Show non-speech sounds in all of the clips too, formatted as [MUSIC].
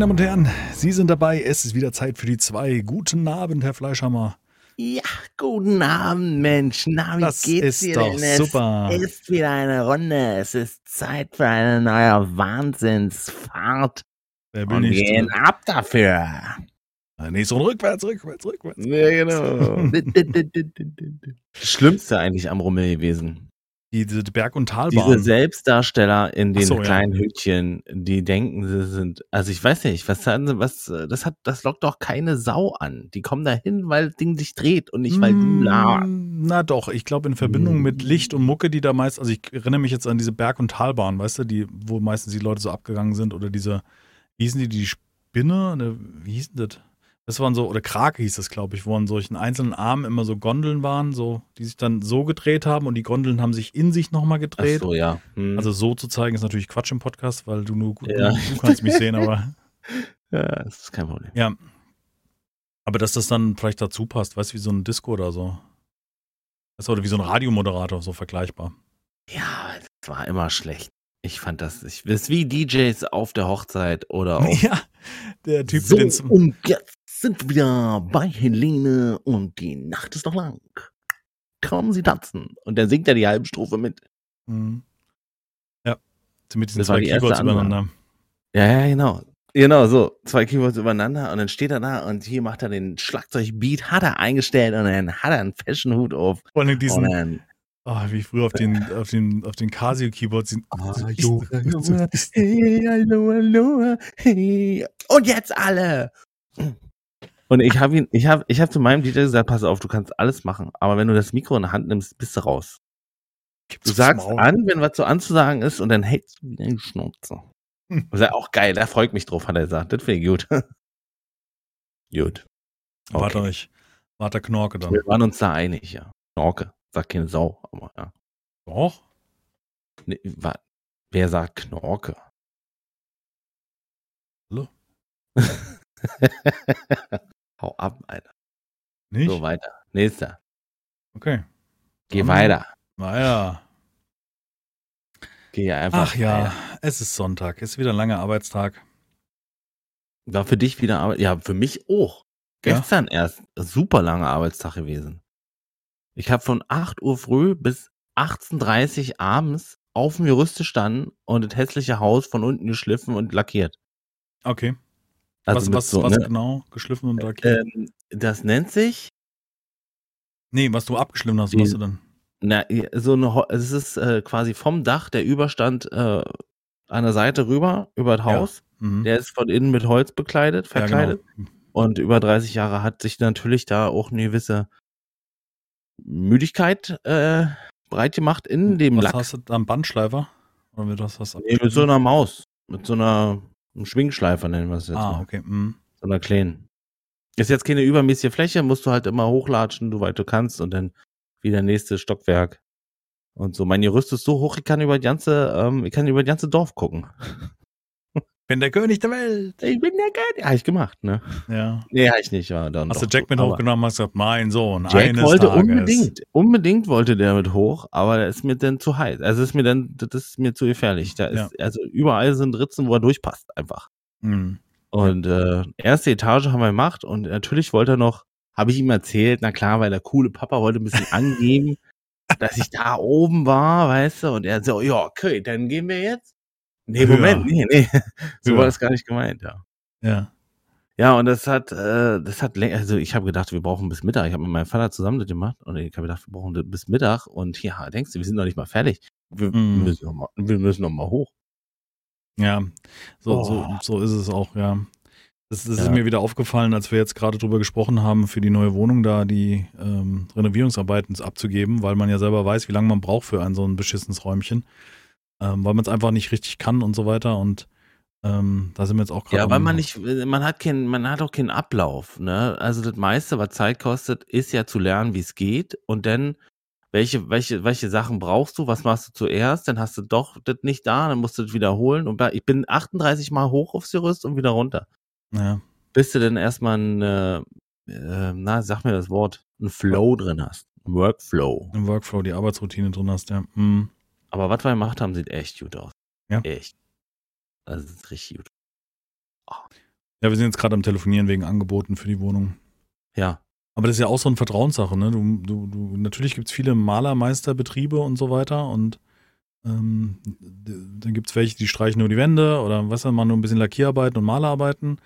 meine Damen und Herren, Sie sind dabei. Es ist wieder Zeit für die zwei. Guten Abend, Herr Fleischhammer. Ja, guten Abend, Mensch. Na, wie Das geht's ist dir doch denn? super. Es ist wieder eine Runde. Es ist Zeit für eine neue Wahnsinnsfahrt. Wer will Und wir nicht? gehen ab dafür. Nächste Runde rückwärts, rückwärts, rückwärts. Ja, genau. [LAUGHS] Das Schlimmste eigentlich am Rummel gewesen. Die, diese Berg- und Diese Talbahn. Selbstdarsteller in den so, ja. kleinen Hütchen, die denken, sie sind, also ich weiß nicht, was, was, das hat, das lockt doch keine Sau an. Die kommen da hin, weil das Ding sich dreht und nicht, weil du. Mm, Na doch, ich glaube in Verbindung mit Licht und Mucke, die da meist, also ich erinnere mich jetzt an diese Berg- und Talbahn, weißt du, die, wo meistens die Leute so abgegangen sind oder diese, wie hießen die, die Spinne, ne, wie hieß denn das? Das waren so, oder Krake hieß das, glaube ich, wo an solchen einzelnen Armen immer so Gondeln waren, so, die sich dann so gedreht haben und die Gondeln haben sich in sich nochmal Ach gedreht. so, ja. Hm. Also so zu zeigen ist natürlich Quatsch im Podcast, weil du nur gut, Ja. du, kannst mich sehen, aber [LAUGHS] ja, das ist kein Problem. ja. Aber dass das dann vielleicht dazu passt, weißt du, wie so ein Disco oder so. Weißt du, oder wie so ein Radiomoderator, so vergleichbar. Ja, das war immer schlecht. Ich fand das, ich, das ist wie DJs auf der Hochzeit oder auf. [LAUGHS] Ja, der Typ so, den. jetzt sind wir wieder bei Helene und die Nacht ist noch lang. Kommen Sie tanzen. Und der singt ja die halbe Strophe mit. Mhm. Ja, mit diesen Das zwei die Keyboards übereinander. Ja, ja, genau. Genau, so. Zwei Keyboards übereinander und dann steht er da und hier macht er den Schlagzeugbeat, hat er eingestellt und dann hat er einen Fashion-Hut auf. Vor allem Und diesen, dann, oh, wie früher auf den, auf den, auf den Ah, so- jo, hey, hallo, hallo, hey. Und jetzt alle. Und ich habe ihn, ich habe, ich habe zu meinem DJ gesagt, pass auf, du kannst alles machen, aber wenn du das Mikro in der Hand nimmst, bist du raus. Gibt's Du sagst an, wenn was so anzusagen ist, und dann hältst du wieder die Schnauze. Hm. Das ist ja auch geil, da freut mich drauf, hat er gesagt. Das finde ich gut. [LAUGHS] gut. Warte euch. Warte Knorke dann. Wir waren uns da einig, ja. Knorke. Sagt keine Sau, aber ja. Doch? Nee, wa- wer sagt Knorke? Hallo? [LAUGHS] Hau ab, Alter. Nicht? So, weiter. Nächster. Okay. Geh weiter. Naja. Geh einfach. Ach ja, weiter. es ist Sonntag. Es ist wieder ein langer Arbeitstag. War für dich wieder Arbeit? Ja, für mich auch. Ja. Gestern erst super langer Arbeitstag gewesen. Ich habe von 8 Uhr früh bis 18.30 Uhr abends auf dem Gerüst gestanden und das hässliche Haus von unten geschliffen und lackiert. Okay. Also was was, so, was ne? genau? Geschliffen und lackiert? ähm, das nennt sich nee, was du abgeschliffen hast, die- was du dann? Na, so eine, es ist äh, quasi vom Dach der Überstand äh, an der Seite rüber, über das Ja. Haus. Mhm. Der ist von innen mit Holz bekleidet, ja, verkleidet. genau. Und über 30 Jahre hat sich natürlich da auch eine gewisse Müdigkeit äh, breit gemacht in dem Was Lack. hast du da? Einen Bandschleifer? Oder mit was hast du Nee, mit so einer Maus. Mit so einer einem Schwingschleifer nennen wir es jetzt Ah, mal. okay. Mhm. So einer kleinen. Ist jetzt keine übermäßige Fläche, musst du halt immer hochlatschen, du weit du kannst und dann wieder nächste Stockwerk. Und so. Mein Gerüst ist so hoch, ich kann über die ganze, ähm, ich kann über das ganze Dorf gucken. Bin der König der Welt. Ich bin der Geil. Ja, hab ich gemacht, ne? Ja. Nee, hab ich nicht, ja. Dann Hast du. Jack mit hochgenommen, hast gesagt, mein Sohn, Jack eines wollte Tages. unbedingt, unbedingt wollte der mit hoch, aber der ist mir dann zu heiß. Also ist mir dann, das ist mir zu gefährlich. Da ist, also überall sind Ritzen, wo er durchpasst, einfach. Mhm. Und äh, erste Etage haben wir gemacht und natürlich wollte er noch, habe ich ihm erzählt, na klar, weil der coole Papa wollte ein bisschen angeben, [LAUGHS] dass ich da oben war, weißt du, und er so, ja, okay, dann gehen wir jetzt. Nee. Moment, nee, nee. [LAUGHS] So war das gar nicht gemeint, ja. Ja. Ja, und das hat, äh, das hat länger, also ich habe gedacht, wir brauchen bis Mittag. Ich habe mit meinem Vater zusammen das gemacht und ich habe gedacht, wir brauchen das bis Mittag. Und ja, denkst du, wir sind noch nicht mal fertig. Wir, Mm. müssen, noch mal, wir müssen noch mal hoch. Ja, so, Oh. so, so ist es auch, ja. Das, das ist Ja. mir wieder aufgefallen, als wir jetzt gerade drüber gesprochen haben, für die neue Wohnung da die ähm, Renovierungsarbeiten abzugeben, weil man ja selber weiß, wie lange man braucht für ein so ein beschissenes Räumchen, ähm, weil man es einfach nicht richtig kann und so weiter. Und ähm, da sind wir jetzt auch gerade. Ja, weil man nicht, man hat keinen, man hat auch keinen Ablauf, ne? Also das meiste, was Zeit kostet, ist ja zu lernen, wie es geht und dann welche, welche, welche Sachen brauchst du, was machst du zuerst, dann hast du doch das nicht da, dann musst du das wiederholen und ich bin 38 Mal hoch aufs Gerüst und wieder runter. Ja, bis du denn erstmal ein, äh, äh, na, sag mir das Wort, ein Flow drin hast. Ein Workflow. im Workflow die Arbeitsroutine drin hast, ja. Mhm. Aber was wir gemacht haben, sieht echt gut aus. Ja. Echt. Also, das ist richtig gut. Ja, wir sind jetzt gerade am Telefonieren wegen Angeboten für die Wohnung. Ja. Aber das ist ja auch so eine Vertrauenssache, ne? Du, du, du, natürlich gibt es viele Malermeisterbetriebe und so weiter und ähm, dann gibt es welche, die streichen nur die Wände oder was dann mal nur ein bisschen Lackierarbeiten und Malerarbeiten.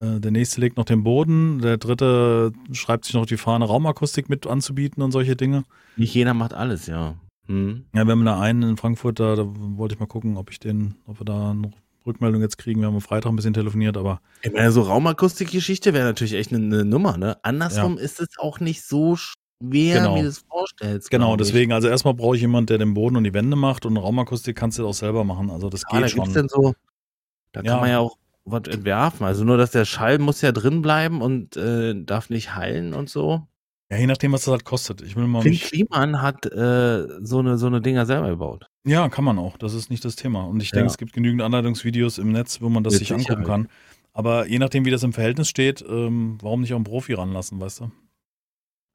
Äh, der nächste legt noch den Boden, der dritte schreibt sich noch die Fahne, Raumakustik mit anzubieten und solche Dinge. Nicht jeder macht alles, ja. Hm. Ja, wir haben da einen in Frankfurt, da, da wollte ich mal gucken, ob ich den, ob wir da eine Rückmeldung jetzt kriegen. Wir haben am Freitag ein bisschen telefoniert, aber. Ich meine, so Raumakustik-Geschichte wäre natürlich echt eine, eine, Nummer, ne? Andersrum ja. ist es auch nicht so schwer, genau. wie du es vorstellst. Genau, deswegen, also erstmal brauche ich jemanden, der den Boden und die Wände macht und Raumakustik kannst du auch selber machen. Also das ja, geht da schon. Denn so, da kann man ja auch was entwerfen. Also nur, dass der Schall muss ja drin bleiben und äh, darf nicht heilen und so. Ja, je nachdem, was das halt kostet. Ich will mal Finn Kliman hat äh, so eine so eine Dinger selber gebaut. Ja, kann man auch. Das ist nicht das Thema. Und ich denke, Ja. es gibt genügend Anleitungsvideos im Netz, wo man das Mit sich angucken Sicherheit. kann. Aber je nachdem, wie das im Verhältnis steht, ähm, warum nicht auch einen Profi ranlassen, weißt du?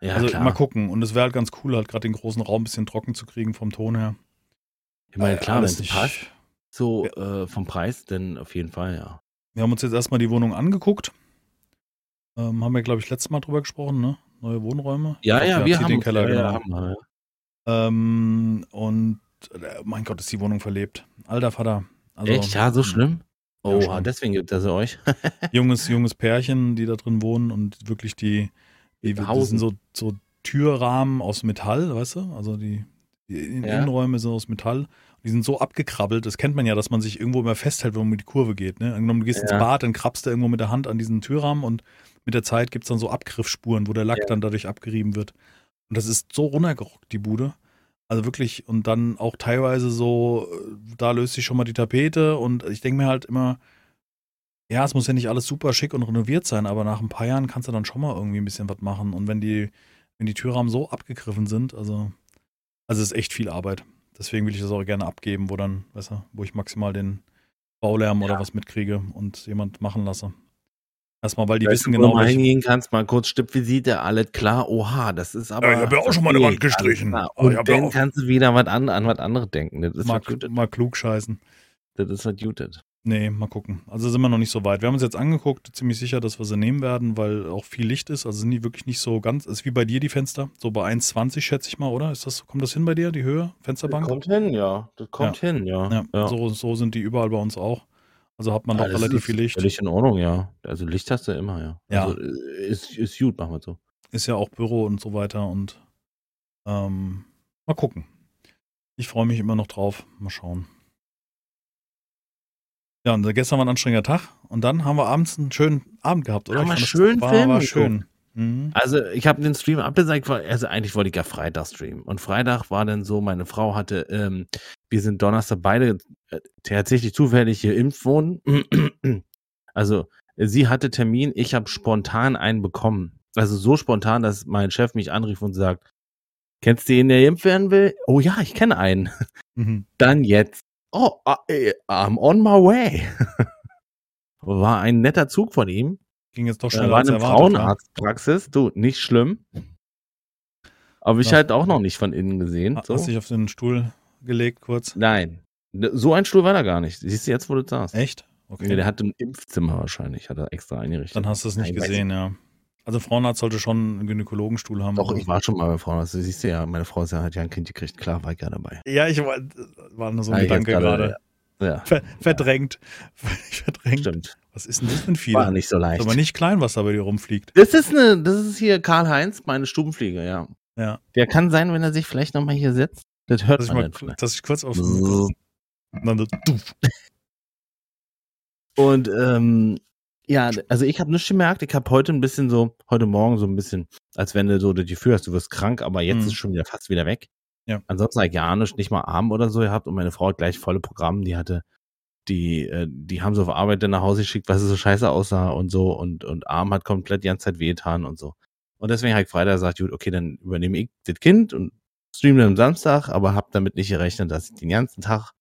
Ja, also klar. mal gucken. Und es wäre halt ganz cool, halt gerade den großen Raum ein bisschen trocken zu kriegen vom Ton her. Ich meine, klar, wenn es passt, so äh, vom Preis, dann auf jeden Fall, ja. Wir haben uns jetzt erstmal die Wohnung angeguckt. Ähm, haben wir, glaube ich, letztes Mal drüber gesprochen, ne? Neue Wohnräume. Ja, ja, wir haben den Keller, ja, genau. ja, haben wir, ja. Ähm, und äh, mein Gott, ist die Wohnung verlebt. Alter Vater. Also, Echt? Ja, so schlimm? Ja, Oh, schon. deswegen gibt sie euch. [LAUGHS] Junges, junges Pärchen, die da drin wohnen und wirklich die, die das Hausen. sind so, so Türrahmen aus Metall, weißt du? Also die, die. Innenräume sind aus Metall. Die sind so abgekrabbelt, das kennt man ja, dass man sich irgendwo immer festhält, wenn man um die Kurve geht. Ne? Angenommen, du gehst ins Ja. Bad, dann krabbst du irgendwo mit der Hand an diesen Türrahmen und mit der Zeit gibt es dann so Abgriffsspuren, wo der Lack Ja. dann dadurch abgerieben wird. Und das ist so runtergerockt, die Bude. Also wirklich, und dann auch teilweise so, äh, da löst sich schon mal die Tapete und ich denke mir halt immer, ja, es muss ja nicht alles super schick und renoviert sein, aber nach ein paar Jahren kannst du dann schon mal irgendwie ein bisschen was machen. Und wenn die, wenn die Türrahmen so abgegriffen sind, also, also es ist echt viel Arbeit. Deswegen will ich das auch gerne abgeben, wo dann, weißt du, wo ich maximal den Baulärm oder was mitkriege und jemand machen lasse. Erstmal, weil die Weißt wissen du, wo genau, du mal welche, hingehen kannst, mal kurz Stippvisite, alles klar, oha, das ist aber. Ja, ich hab ja auch schon mal eine Wand gestrichen. ich Und ja dann auch- kannst du wieder was an, an was anderes denken. Das ist mal, mal klug scheißen. Das ist was Gutes. Nee, mal gucken. Also sind wir noch nicht so weit. Wir haben uns jetzt angeguckt, ziemlich sicher, dass wir sie nehmen werden, weil auch viel Licht ist. Also sind die wirklich nicht so ganz, ist wie bei dir die Fenster. So bei 1,20 schätze ich mal, oder? Ist das, kommt das hin bei dir, die Höhe, Fensterbank? kommt hin, ja. Das kommt hin, ja. Ja, So, so sind die überall bei uns auch. Also hat man doch Ah, relativ viel Licht. Völlig in Ordnung, ja. Also Licht hast du immer, ja. Ja. Also äh, ist, ist gut, machen wir so. Ist ja auch Büro und so weiter und ähm, mal gucken. Ich freue mich immer noch drauf. Mal schauen. Ja, und gestern war ein anstrengender Tag und dann haben wir abends einen schönen Abend gehabt, oder? Haben wir schön war, Film war schön. Mhm. Also ich habe den Stream abgesagt, weil- also eigentlich wollte ich ja Freitag streamen. Und Freitag war dann so, meine Frau hatte, ähm, wir sind Donnerstag beide äh, tatsächlich zufällig hier impft [CLEARS THROAT] worden. Also sie hatte Termin, ich habe spontan einen bekommen. Also so spontan, dass mein Chef mich anrief und sagt, kennst du den, der impft werden will? Oh ja, ich kenne einen. Mhm. [LAUGHS] Dann jetzt. Oh, ah, äh, I'm on my way. [LAUGHS] War ein netter Zug von ihm. Ging jetzt doch Äh, schneller war als eine erwartet. ja. Frauenarztpraxis, du, nicht schlimm. Aber ich Ja. halt auch noch nicht von innen gesehen. Ha- So. Hast dich auf den Stuhl gelegt kurz? Nein. So ein Stuhl war da gar nicht. Siehst du jetzt, wo du sagst? Echt? Okay. Nee, der hatte ein Impfzimmer wahrscheinlich, hat er extra eingerichtet. Dann hast du es nicht Nein, gesehen, ja. Also Frauenarzt sollte schon einen Gynäkologenstuhl haben. Doch, ich war schon mal bei Frauen. Das siehst du ja, meine Frau ist ja, hat ja ein Kind gekriegt. Klar, war ich ja dabei. Ja, ich war, war nur so ein Ja, Gedanke jetzt gerade. Ja, Ver verdrängt. [LAUGHS] verdrängt. stimmt. Was ist denn das denn viel? War nicht so Ist leicht. aber nicht klein, was da bei dir rumfliegt. Das ist eine, das ist hier Karl-Heinz, meine Stubenfliege, ja. Ja. Der kann sein, wenn er sich vielleicht nochmal hier setzt. Das hört Dass ich, man mal, dann vielleicht. dass ich kurz auf. So. [LAUGHS] Und ähm, ja, also ich habe nichts gemerkt. Ich habe heute ein bisschen so, heute Morgen so ein bisschen, als wenn du so das Gefühl hast, du wirst krank, aber jetzt Mhm. ist schon wieder fast wieder weg. Ja. Ansonsten ja nicht, mal Arm oder so gehabt und meine Frau hat gleich volle Programm. Die hatte, die, äh, die haben so auf Arbeit dann nach Hause geschickt, weil sie so scheiße aussah und so und, und Arm hat komplett die ganze Zeit wehgetan und so. Und deswegen habe ich Freitag gesagt, gut, okay, dann übernehme ich das Kind und streame dann am Samstag, aber habe damit nicht gerechnet, dass ich den ganzen Tag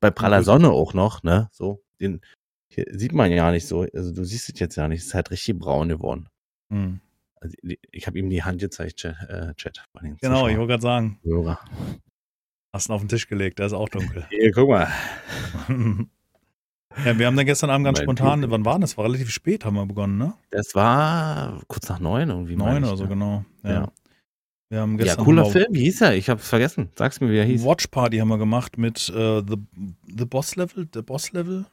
bei praller. Sonne auch noch, ne, so, den, sieht man ja nicht so, also du siehst es jetzt ja nicht, es ist halt richtig braun geworden. Hm. Also, ich habe ihm die Hand gezeigt, Chat. Äh, Chat Genau, ich wollte gerade sagen. Hörer. Hast ihn auf den Tisch gelegt, der ist auch dunkel. Hier, guck mal. [LAUGHS] Ja, wir haben dann gestern Abend ganz Mein spontan, Liebling. wann war das? War relativ spät, haben wir begonnen, ne? Das war kurz nach neun irgendwie. Neun oder so, ne? genau. Ja. Ja. Wir haben Ja, gestern cooler mal Film. Wie hieß er? Ich hab's vergessen. Sag's mir, wie er hieß. Watch Party haben wir gemacht mit äh, The, The Boss Level, The Boss Level.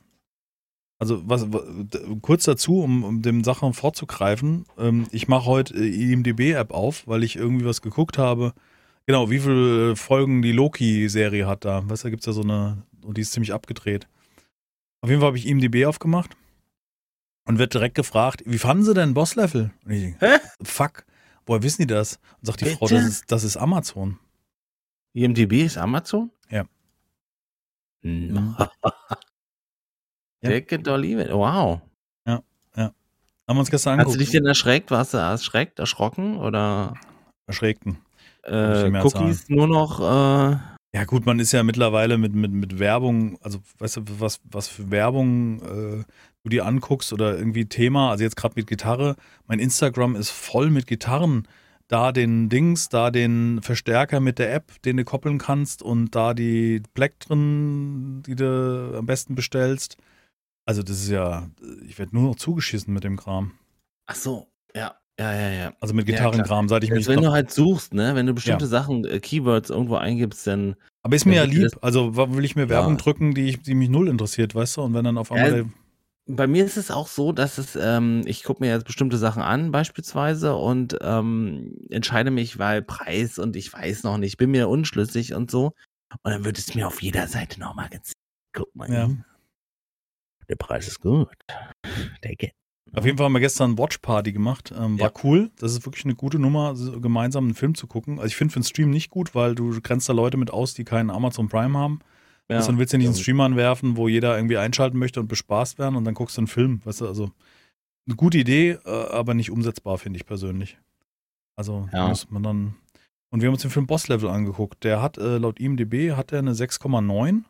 Also was, wa- d- kurz dazu, um, um dem Sachen vorzugreifen. Ähm, ich mache heute äh, IMDB-App auf, weil ich irgendwie was geguckt habe. Genau, wie viele Folgen die Loki-Serie hat da. Weißt du, da gibt es ja so eine, und die ist ziemlich abgedreht. Auf jeden Fall habe ich IMDB aufgemacht und wird direkt gefragt, wie fanden sie denn Boss Level? Und ich denke, Hä? fuck, woher wissen die das? Und sagt die Frau, Bitte? das ist, das ist Amazon. IMDb ist Amazon? Ja. [LAUGHS] Mhm. Ja. Decke Olive. Wow. Haben wir uns gestern Hast angeguckt. du dich denn erschreckt? Warst du erschreckt, erschrocken oder Erschreckten. äh. Cookies nur noch? Äh, Ja gut, man ist ja mittlerweile mit, mit, mit Werbung, also weißt du, was, was für Werbung äh, du dir anguckst oder irgendwie Thema, also jetzt gerade mit Gitarre, mein Instagram ist voll mit Gitarren. Da den Dings, da den Verstärker mit der App, den du koppeln kannst und da die Black drin, die du am besten bestellst. Also das ist ja, ich werde nur noch zugeschissen mit dem Kram. ach so, ja, ja, ja, ja. Also mit Ja. Gitarrenkram, seit ich mich Also wenn du halt suchst, ne, wenn du bestimmte Sachen, äh, Keywords irgendwo eingibst, dann Aber ist mir ja lieb. Also will ich mir Werbung Ja. drücken, die, ich, die mich null interessiert, weißt du? Und wenn dann auf einmal. Ja, der, bei mir ist es auch so, dass es, ähm, ich gucke mir jetzt bestimmte Sachen an, beispielsweise, und ähm, entscheide mich, weil Preis und ich weiß noch nicht, bin mir unschlüssig und so. Und dann wird es mir auf jeder Seite nochmal gezeigt. Guck mal, Ja. hier. Der Preis ist gut. Der geht. auf jeden Fall haben wir gestern Watch Party gemacht. Ähm, war Ja. cool. Das ist wirklich eine gute Nummer, so gemeinsam einen Film zu gucken. Also ich finde für den Stream nicht gut, weil du grenzt da Leute mit aus, die keinen Amazon Prime haben. Ja. Also dann willst du nicht einen. Stream anwerfen, wo jeder irgendwie einschalten möchte und bespaßt werden und dann guckst du einen Film. Weißt du, also eine gute Idee, äh, aber nicht umsetzbar, finde ich persönlich. Also Ja. muss man dann. Und wir haben uns den Film Boss Level angeguckt. Der hat äh, laut IMDb hat er eine 6,9.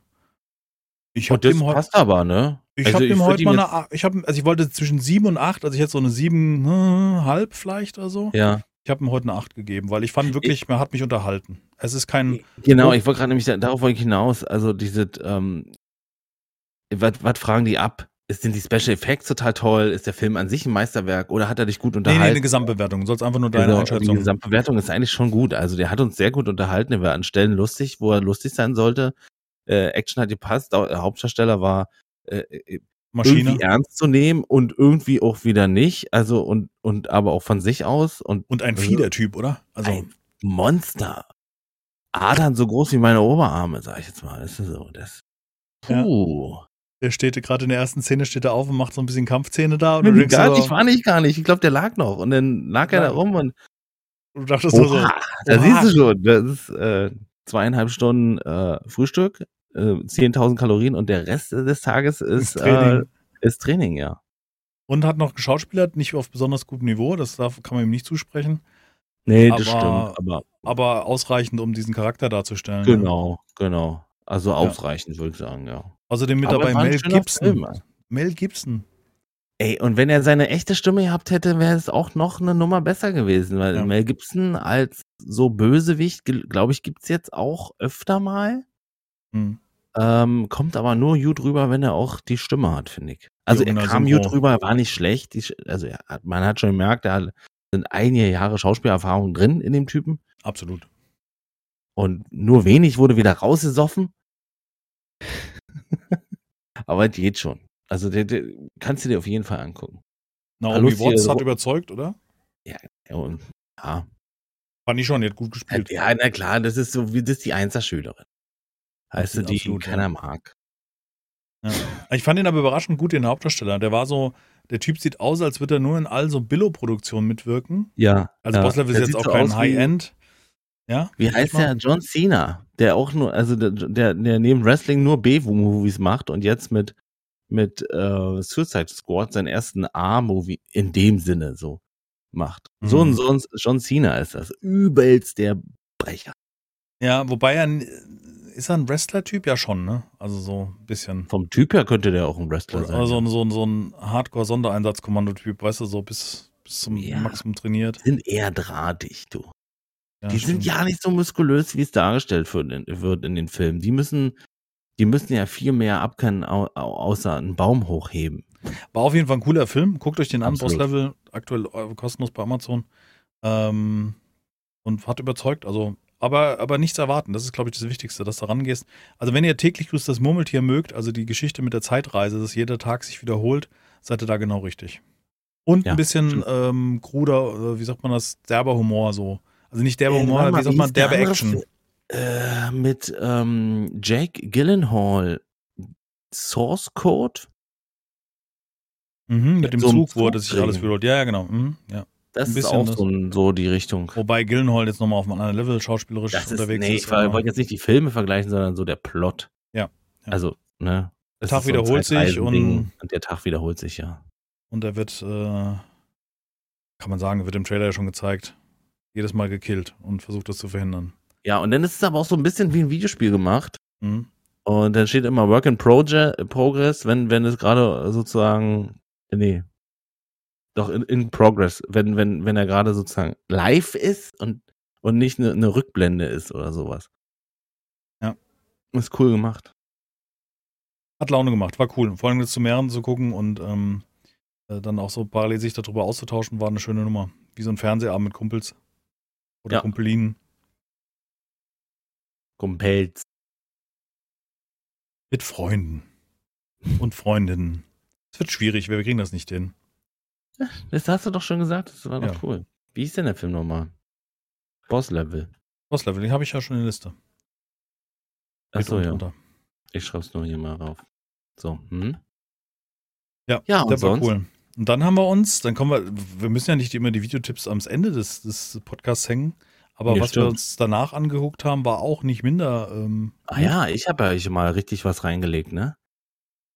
Ich habe dem heute passt aber, ne? Ich Also habe dem heute mal eine, ich habe, also ich wollte zwischen sieben und acht, also ich hätte so eine siebenhalb vielleicht oder so. Ja. Ich habe ihm heute eine acht gegeben, weil ich fand wirklich, man hat mich unterhalten. Es ist kein, Genau, Oh. ich wollte gerade nämlich, da- darauf wollte ich hinaus. Also diese, ähm, was, fragen die ab? Sind die Special Effects total toll? Ist der Film an sich ein Meisterwerk? Oder hat er dich gut nee, nee, unterhalten? eine Gesamtbewertung. Du sollst einfach nur deine Genau, Einschätzung. Die Gesamtbewertung ist eigentlich schon gut. Also der hat uns sehr gut unterhalten. Er war an Stellen lustig, wo er lustig sein sollte. Äh, Action hat gepasst. Der Hauptdarsteller war äh, äh, Maschine. irgendwie ernst zu nehmen und irgendwie auch wieder nicht. Also und und aber auch von sich aus und Und ein Also- Fiedertyp, oder? Also, ein Monster. Adern so groß wie meine Oberarme, sag ich jetzt mal. Das ist so, das. Ja. Puh. der steht gerade in der ersten Szene, steht er auf und macht so ein bisschen Kampfszene da. Und du, Nee, denkst gar so, nicht, war nicht gar nicht. Ich glaube, der lag noch. Und dann lag er da Ja. rum und du dachtest nur so, Oha, da Oha. siehst du schon. Das ist äh, zweieinhalb Stunden äh, Frühstück, äh, 10.000 Kalorien und der Rest des Tages ist, Ist Training. Äh, ist Training, ja. und hat noch geschauspielert, nicht auf besonders gutem Niveau, das darf, kann man ihm nicht zusprechen, Nee, Aber- das stimmt. Aber aber ausreichend, um diesen Charakter darzustellen. genau, genau. Also ausreichend, würde ich sagen, ja. Außerdem mit Aber dabei Mel Gibson. Film. Mel Gibson. Ey, und wenn er seine echte Stimme gehabt hätte, wäre es auch noch eine Nummer besser gewesen, weil Ja. Mel Gibson als so Bösewicht, glaube ich, gibt's jetzt auch öfter mal. Hm. Ähm, kommt aber nur gut rüber, wenn er auch die Stimme hat, finde ich. Also er kam gut rüber, war nicht schlecht. Die, also hat, man hat schon gemerkt, da sind einige Jahre Schauspielerfahrung drin in dem Typen. Absolut. Und nur wenig wurde wieder rausgesoffen. [LAUGHS] aber es geht schon. Also der, der, kannst du dir auf jeden Fall angucken. Naomi lustige Watts hat überzeugt, oder? Ja, und, ja, Fand ich schon, die hat gut gespielt. ja, na klar, das ist so wie das ist die Einser-Schülerin. Heißt die absolut, keiner ja. mag. Ja. Ich fand ihn aber überraschend gut, den Hauptdarsteller. Der war so, der Typ sieht aus, als würde er nur in all so Billo-Produktionen mitwirken. Ja. Also ja. Boss Level ist jetzt auch so kein High-End. Ja? Wie heißt der? John Cena, der auch nur, also der, der, der neben Wrestling nur B-Movies macht und jetzt mit, mit äh, Suicide Squad seinen ersten A-Movie in dem Sinne so macht. So ein Mhm. so ein John Cena ist das. Übelst der Brecher. Ja, wobei er, ist er ein Wrestler-Typ? Ja schon, ne? Also so ein bisschen. Vom Typ her könnte der auch ein Wrestler Oder sein. so, ein- so, so ein Hardcore-Sondereinsatzkommando-Typ, weißt du, so bis, bis zum Ja. Maximum trainiert. sind eher drahtig, du. Ja, die stimmt. sind ja nicht so muskulös, wie es dargestellt wird in, den Filmen. Die müssen die müssen ja viel mehr abkennen, au außer einen Baum hochheben. War auf jeden Fall ein cooler Film. Guckt euch den an, Absolut. Boss-Level, aktuell äh, kostenlos bei Amazon. Ähm, und hat überzeugt. Also, aber, aber nichts erwarten. Das ist, glaube ich, das Wichtigste, dass du rangehst. Also, wenn ihr täglich grüßt das Murmeltier mögt, also die Geschichte mit der Zeitreise, dass jeder Tag sich wiederholt, seid ihr da genau richtig. Und Ja, ein bisschen ähm, kruder, wie sagt man das, derber Humor so. Also nicht derber Äh, Humor, mal, wie sagt man, derbe Action. Äh, mit ähm, Jake Gyllenhaal. Source Code? Mhm, mit dem so Zug, wo er sich alles wiederholt. Ja, ja, genau. Mhm, ja. Das ist auch so, ein- so die Richtung. Wobei Gillenhall jetzt nochmal auf einem anderen Level schauspielerisch ist, unterwegs nee, ist. ich wollte jetzt nicht die Filme vergleichen, sondern so der Plot. Ja, ja. Also, ne? Der Tag ist so wiederholt sich und- und der Tag wiederholt sich, ja. Und er wird, äh, kann man sagen, wird im Trailer ja schon gezeigt, jedes Mal gekillt und versucht das zu verhindern. Ja, und dann ist es aber auch so ein bisschen wie ein Videospiel gemacht. Mhm. Und dann steht immer Work in Proge Progress, wenn, wenn es gerade sozusagen, nee, doch in, in Progress, wenn, wenn, wenn er gerade sozusagen live ist und, und nicht eine, eine Rückblende ist oder sowas. Ja. Ist cool gemacht. Hat Laune gemacht, war cool. Vor allem das zu mehreren zu gucken und ähm, äh, dann auch so parallel sich darüber auszutauschen, war eine schöne Nummer. Wie so ein Fernsehabend mit Kumpels. Oder Ja. Kumpelinen. Kumpels. Mit Freunden. Und Freundinnen. Es wird schwierig, wir kriegen das nicht hin. Das hast du doch schon gesagt, das war doch Ja. cool. Wie ist denn der Film nochmal? Boss Level. Boss Level, den habe ich ja schon in der Liste. Achso, Mit ja. und drunter. Ich schreib's nur hier mal rauf. So, hm? Ja, Ja, und war sonst? cool. Und dann haben wir uns, dann kommen wir, wir müssen ja nicht immer die Videotipps am Ende des, des Podcasts hängen, aber Nee, was wir stimmt. uns danach angeguckt haben, war auch nicht minder. Ähm, Ah ja, ich habe ja euch mal richtig was reingelegt, ne?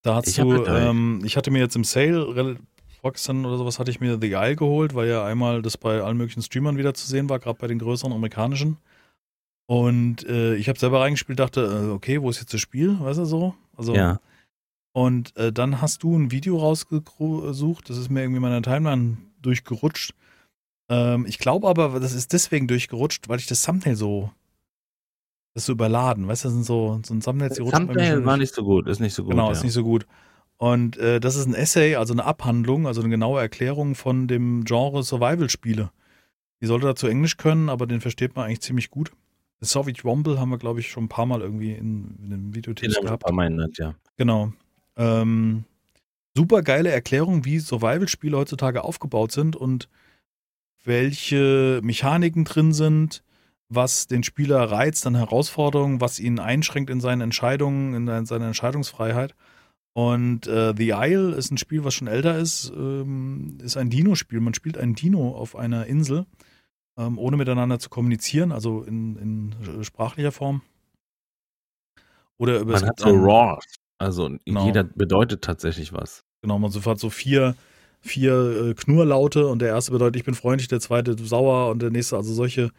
Da hast Ich du, ähm, ich hatte mir jetzt im Sale, vorgestern oder sowas, hatte ich mir The Isle geholt, weil ja einmal das bei allen möglichen Streamern wieder zu sehen war, gerade bei den größeren amerikanischen. Und äh, ich habe selber reingespielt, dachte, äh, okay, wo ist jetzt das Spiel? Weißt du so? Also, Ja. Und äh, dann hast du ein Video rausgesucht, das ist mir irgendwie in meiner Timeline durchgerutscht. Ähm, ich glaube aber, das ist deswegen durchgerutscht, weil ich das Thumbnail so, das so überladen, weißt du, das sind so, so ein Thumbnail, die mir Thumbnail war nicht so gut, ist nicht so gut. Genau, ja. ist nicht so gut. Und äh, das ist ein Essay, also eine Abhandlung, also eine genaue Erklärung von dem Genre Survival-Spiele. Die sollte dazu Englisch können, aber den versteht man eigentlich ziemlich gut. Soviet Womble haben wir, glaube ich, schon ein paar Mal irgendwie in, in den Den Videotipps haben wir ein gehabt. paar Mal ja. Genau. Ähm, super geile Erklärung, wie Survival-Spiele heutzutage aufgebaut sind und welche Mechaniken drin sind, was den Spieler reizt an Herausforderungen, was ihn einschränkt in seinen Entscheidungen, in sein- seiner Entscheidungsfreiheit. Und äh, The Isle ist ein Spiel, was schon älter ist, ähm, ist ein Dino-Spiel. Man spielt einen Dino auf einer Insel, ähm, ohne miteinander zu kommunizieren, also in, in sprachlicher Form. Oder über Man hat so Raw. Also Genau. jeder bedeutet tatsächlich was. Genau, man hat so vier, vier äh, Knurrlaute und der erste bedeutet, ich bin freundlich, der zweite sauer und der nächste, also solche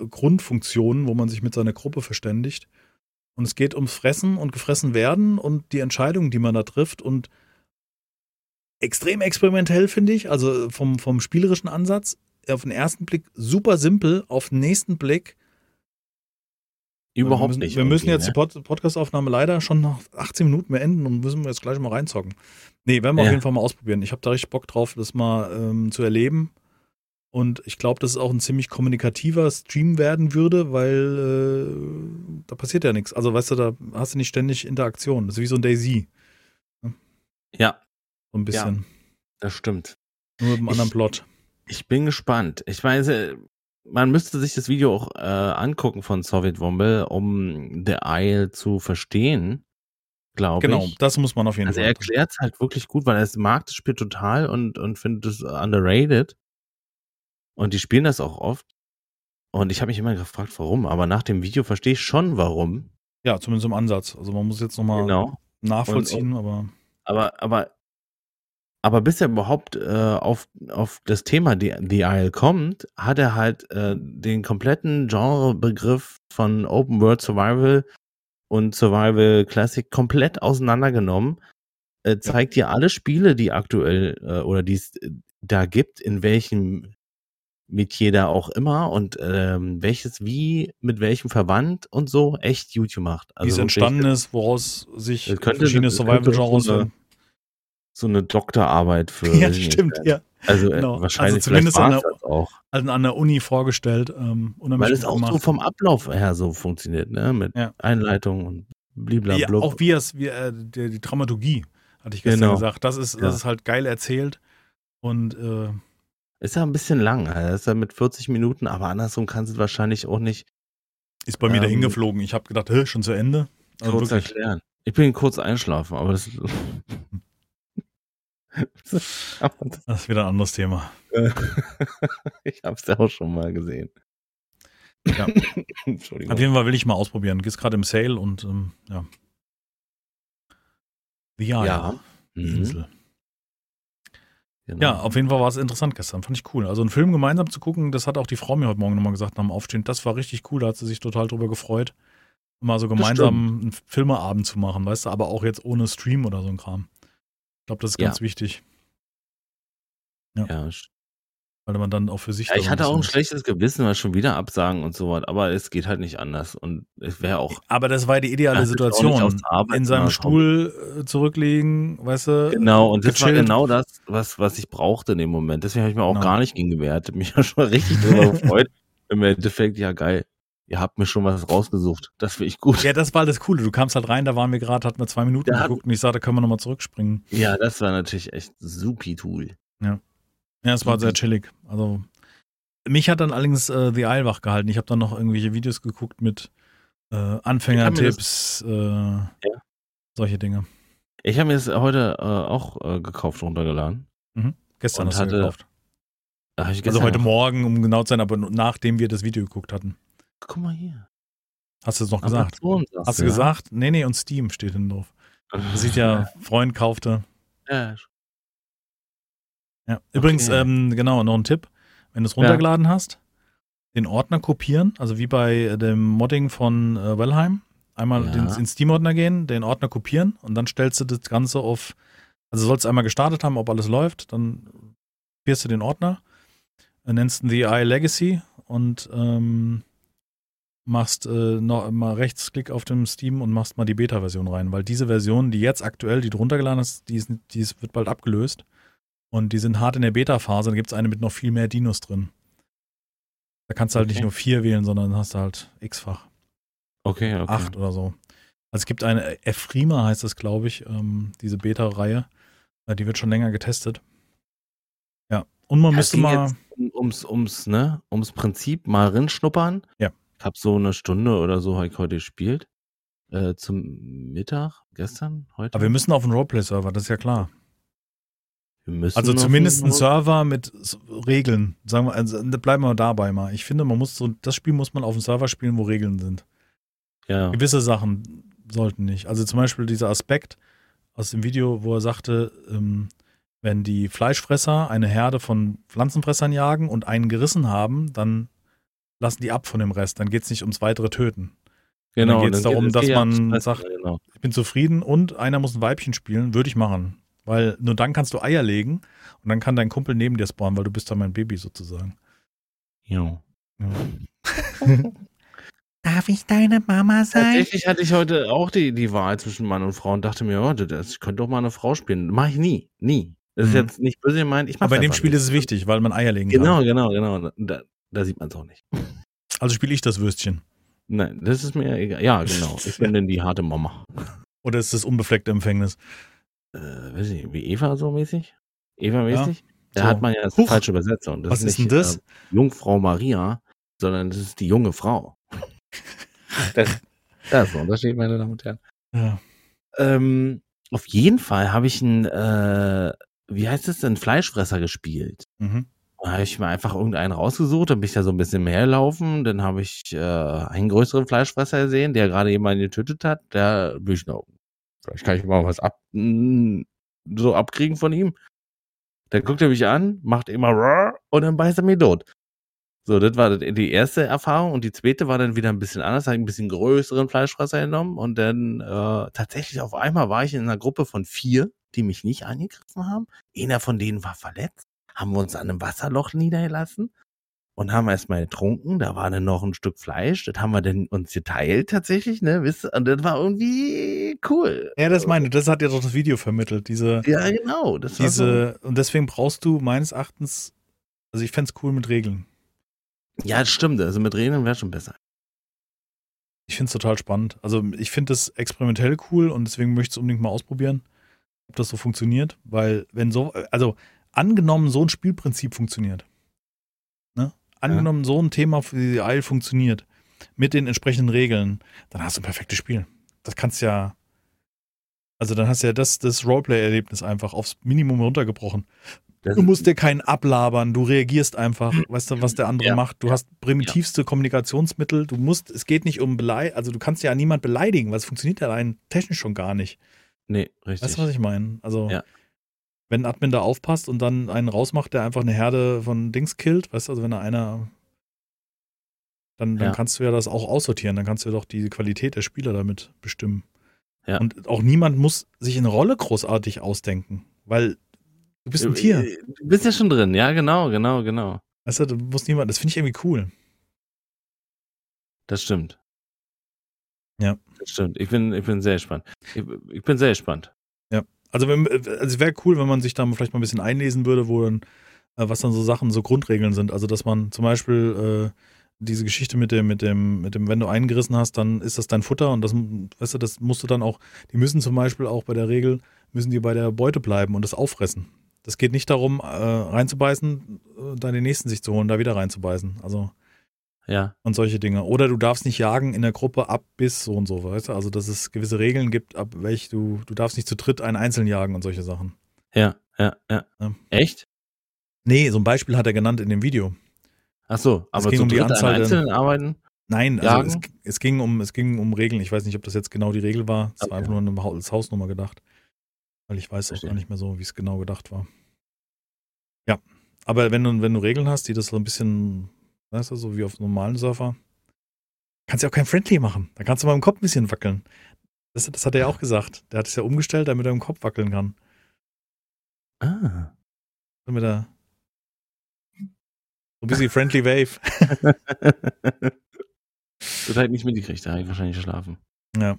äh, Grundfunktionen, wo man sich mit seiner Gruppe verständigt. Und es geht ums Fressen und gefressen werden und die Entscheidungen, die man da trifft und extrem experimentell, finde ich, also vom, vom spielerischen Ansatz. Auf den ersten Blick super simpel, auf den nächsten Blick Überhaupt wir müssen, nicht. Wir müssen jetzt die ne? Pod Podcast-Aufnahme leider schon nach 18 Minuten beenden und müssen wir jetzt gleich mal reinzocken. Nee, werden wir Ja. auf jeden Fall mal ausprobieren. Ich habe da richtig Bock drauf, das mal ähm, zu erleben. Und ich glaube, dass es auch ein ziemlich kommunikativer Stream werden würde, weil äh, da passiert ja nichts. Also, weißt du, da hast du nicht ständig Interaktion. Das ist wie so ein Daisy. Ja, So ein bisschen. das stimmt. Nur mit einem Ich- anderen Plot. Ich bin gespannt. Ich weiß, äh, man müsste sich das Video auch äh, angucken von Soviet Womble, um The Isle zu verstehen, glaube Genau, ich. das muss man auf jeden Also er Fall. erklärt es halt wirklich gut, weil er mag das Spiel total und, und findet es underrated. Und die spielen das auch oft. Und ich habe mich immer gefragt, warum. Aber nach dem Video verstehe ich schon, warum. Ja, zumindest im Ansatz. Also, man muss jetzt nochmal Genau. nachvollziehen, aber. Aber, aber, aber bis er überhaupt äh, auf, auf das Thema The, The Isle kommt, hat er halt äh, den kompletten Genrebegriff von Open World Survival und Survival Classic komplett auseinandergenommen. Äh, zeigt dir alle Spiele, die aktuell äh, oder die es äh, da gibt, in welchem Metier da auch immer und ähm, welches wie mit welchem Verwandt und so echt YouTube macht. Also Wie es entstanden ist, woraus sich könnte, verschiedene Survival-Genres so, so eine Doktorarbeit für. [LAUGHS] Ja, stimmt, ja. Also äh, genau. wahrscheinlich also zumindest an der, auch. Also an der Uni vorgestellt. Ähm, Weil es auch gemacht. so vom Ablauf her so funktioniert, ne? Mit ja. Einleitung und blablabla. Ja, auch wie es, wie, äh, die, die Dramaturgie, hatte ich gestern genau. gesagt. Das ist, das ist halt geil erzählt. Und äh, ist ja ein bisschen lang. Also ist ja mit 40 Minuten, aber andersrum kannst du es wahrscheinlich auch nicht. Ist bei mir ähm, dahin geflogen. Ich habe gedacht, hä, schon zu Ende. Also kurz wirklich. erklären. Ich bin kurz einschlafen, aber das. [LAUGHS] das ist wieder ein anderes Thema. [LAUGHS] ich habe es ja auch schon mal gesehen. Ja. [LAUGHS] Entschuldigung. Auf jeden Fall will ich mal ausprobieren. Geht's gerade im Sale und ähm, ja. The Isle. Ja. Mhm. Insel. Genau. Ja, auf jeden Fall war es interessant gestern. Fand ich cool. Also einen Film gemeinsam zu gucken, das hat auch die Frau mir heute Morgen nochmal gesagt nach dem Aufstehen. Das war richtig cool. Da hat sie sich total drüber gefreut. Mal so gemeinsam einen Filmeabend zu machen, weißt du, aber auch jetzt ohne Stream oder so ein Kram. Ich glaube, das ist ganz ja. wichtig. Ja. ja, weil man dann auch für sich. Ja, ich hatte auch ein schlechtes Gewissen, weil schon wieder absagen und so was, aber es geht halt nicht anders. Und es wäre auch. Aber das war die ideale Situation. In seinem Stuhl kommen. Äh, zurücklegen, weißt du. Genau, und das war genau das, was, was ich brauchte in dem Moment. Deswegen habe ich mir auch genau. gar nicht gegen gewehrt. [LAUGHS] Mich ja schon richtig darüber gefreut. Im Endeffekt, ja geil. Ihr habt mir schon was rausgesucht. Das finde ich gut. Ja, das war das Coole. Du kamst halt rein, da waren wir gerade, hatten wir zwei Minuten da geguckt und ich sagte, können wir nochmal zurückspringen. Ja, das war natürlich echt supi Tool. Ja. Ja, es war sehr chillig. Also mich hat dann allerdings äh, The Isle wach gehalten. Ich habe dann noch irgendwelche Videos geguckt mit äh, Anfängertipps, äh, ja. solche Dinge. Ich habe mir das heute äh, auch äh, gekauft, runtergeladen. Mhm. Gestern hast du hatte, gekauft. also heute noch. Morgen, um genau zu sein, aber nachdem wir das Video geguckt hatten. Guck mal hier. Hast du es noch gesagt? Hast du ja. gesagt? Nee, nee, und Steam steht hinten drauf. Man [LAUGHS] sieht ja, Freund kaufte. Ja, ja. Übrigens, okay. ähm, genau, noch ein Tipp. Wenn du es runtergeladen ja. hast, den Ordner kopieren, also wie bei dem Modding von äh, Wellheim. Einmal ja. ins, ins Steam-Ordner gehen, den Ordner kopieren und dann stellst du das Ganze auf, also sollst du einmal gestartet haben, ob alles läuft, dann kopierst du den Ordner, nennst ihn The Eye Legacy und ähm, machst äh, noch mal Rechtsklick auf dem Steam und machst mal die Beta-Version rein, weil diese Version, die jetzt aktuell, die du runtergeladen hast, die, ist, die ist, wird bald abgelöst. Und die sind hart in der Beta-Phase. Da gibt es eine mit noch viel mehr Dinos drin. Da kannst du halt okay. nicht nur vier wählen, sondern hast du halt x-fach. Okay, okay. Acht oder so. Also es gibt eine, Efrima heißt das, glaube ich, ähm, diese Beta-Reihe. Äh, die wird schon länger getestet. Ja. Und man ja, müsste mal. ums, ums, ne, ums Prinzip mal rinschnuppern. Ja. Ich habe so eine Stunde oder so heute gespielt. Äh, zum Mittag, gestern, heute. Aber wir müssen auf den Roleplay-Server, das ist ja klar also zumindest ein Server mit Regeln. Sagen wir, also bleiben wir dabei mal. Ich finde, man muss so, das Spiel muss man auf dem Server spielen, wo Regeln sind. Ja. Gewisse Sachen sollten nicht. Also zum Beispiel dieser Aspekt aus dem Video, wo er sagte, ähm, wenn die Fleischfresser eine Herde von Pflanzenfressern jagen und einen gerissen haben, dann lassen die ab von dem Rest. Dann geht es nicht ums weitere Töten. Genau. Dann geht es darum, dass man sagt, genau. ich bin zufrieden und einer muss ein Weibchen spielen, würde ich machen. Weil nur dann kannst du Eier legen und dann kann dein Kumpel neben dir spawnen, weil du bist dann mein Baby sozusagen. Jo. Ja. [LAUGHS] Darf ich deine Mama sein? Tatsächlich hatte ich heute auch die, die Wahl zwischen Mann und Frau und dachte mir, oh, das könnte doch mal eine Frau spielen. Mach ich nie. Nie. Das ist mhm. jetzt nicht böse gemeint. Ich Aber bei dem Spiel nicht. ist es wichtig, weil man Eier legen genau, kann. Genau, genau, genau. Da, da sieht man es auch nicht. Also spiele ich das Würstchen. Nein, das ist mir egal. Ja, genau. Ich [LAUGHS] bin denn die harte Mama. Oder ist das unbefleckte Empfängnis? Äh, weiß ich, wie Eva so mäßig? Eva-mäßig? Ja, da so. hat man ja das Huch. falsche Übersetzung. Das Was ist, nicht, denn das? Äh, Jungfrau Maria, sondern das ist die junge Frau. [LAUGHS] das, das ist ein Unterschied, meine Damen und Herren. Ja. Ähm, auf jeden Fall habe ich einen, äh, wie heißt es denn, Fleischfresser gespielt. Mhm. Da habe ich mir einfach irgendeinen rausgesucht, dann bin ich da so ein bisschen mehr laufen. Dann habe ich äh, einen größeren Fleischfresser gesehen, der gerade jemanden getötet hat. Da bin ich noch Vielleicht kann ich mal was ab, so abkriegen von ihm. Dann guckt er mich an, macht immer und dann beißt er mich tot. So, das war die erste Erfahrung und die zweite war dann wieder ein bisschen anders, habe ein bisschen größeren Fleischfresser genommen und dann äh, tatsächlich auf einmal war ich in einer Gruppe von vier, die mich nicht angegriffen haben. Einer von denen war verletzt, haben wir uns an einem Wasserloch niedergelassen und haben erstmal getrunken. Da war dann noch ein Stück Fleisch. Das haben wir dann uns geteilt tatsächlich, ne? Wisst ihr? Und das war irgendwie cool. Ja, das meine ich. Das hat ja doch das Video vermittelt. Diese, Ja, genau. Das diese, und deswegen brauchst du meines Erachtens, also ich fänd's cool mit Regeln. so, ja, das stimmt. Also mit Regeln wäre schon besser. Ich find's total spannend. Also ich finde das experimentell cool und deswegen möchte ich es unbedingt mal ausprobieren, ob das so funktioniert. Weil wenn so, also angenommen so ein Spielprinzip funktioniert, Angenommen so ein Thema für die Eil funktioniert, mit den entsprechenden Regeln, dann hast du ein perfektes Spiel. Das kannst ja, also dann hast du ja das, das Roleplay-Erlebnis einfach aufs Minimum runtergebrochen. Das, Du musst dir keinen ablabern, du reagierst einfach, weißt du, was der andere Ja, macht. Du ja, hast primitivste Kommunikationsmittel, du musst, es geht nicht um Beleidigung, also du kannst ja niemand beleidigen, weil es funktioniert ja rein technisch schon gar nicht. nee, richtig. Weißt du, was ich meine? Also, Ja. Wenn ein Admin da aufpasst und dann einen rausmacht, der einfach eine Herde von Dings killt, weißt du, also wenn da einer, dann, dann Ja. kannst du ja das auch aussortieren, dann kannst du ja doch die Qualität der Spieler damit bestimmen. Ja. Und auch niemand muss sich eine Rolle großartig ausdenken, weil du bist ein Tier. Du bist ja schon drin. Ja, genau, genau, genau. Weißt du, du musst niemand, das finde ich irgendwie cool. Das stimmt. Ja. Das stimmt. Ich bin, ich bin sehr gespannt. Ich, ich bin sehr gespannt. Also, wenn, also es wäre cool, wenn man sich da vielleicht mal ein bisschen einlesen würde, wo dann, äh, was dann so Sachen, so Grundregeln sind. Also, dass man zum Beispiel äh, diese Geschichte mit dem, mit dem, mit dem, wenn du eingerissen hast, dann ist das dein Futter und das, weißt du, das musst du dann auch, die müssen zum Beispiel auch bei der Regel, müssen die bei der Beute bleiben und das auffressen. Das geht nicht darum, äh, reinzubeißen, äh, dann den nächsten sich zu holen, da wieder reinzubeißen. Also, Ja. und solche Dinge. Oder du darfst nicht jagen in der Gruppe ab bis so und so, weißt du? Also, dass es gewisse Regeln gibt, ab welch du, du darfst nicht zu dritt einen einzeln jagen und solche Sachen. Ja, ja, ja. Ja. Echt? Nee, so ein Beispiel hat er genannt in dem Video. Ach so, aber ging zu um die dritt an Anzahl der- einzelnen Arbeiten? Nein, also es, es, ging um, es ging um Regeln. Ich weiß nicht, ob das jetzt genau die Regel war. Es Okay. war einfach nur eine als Hausnummer gedacht. Weil ich weiß auch Verstehe. gar nicht mehr so, wie es genau gedacht war. Ja, aber wenn du, wenn du Regeln hast, die das so ein bisschen, weißt du, so wie auf normalen Surfer, kannst ja auch kein Friendly machen. Da kannst du mal im Kopf ein bisschen wackeln. Das, das hat er ja auch gesagt. Der hat es ja umgestellt, damit er im Kopf wackeln kann. Ah. Damit er so ein bisschen [LAUGHS] Friendly Wave. [LAUGHS] das hat nicht mitgekriegt, da habe ich wahrscheinlich geschlafen. Ja.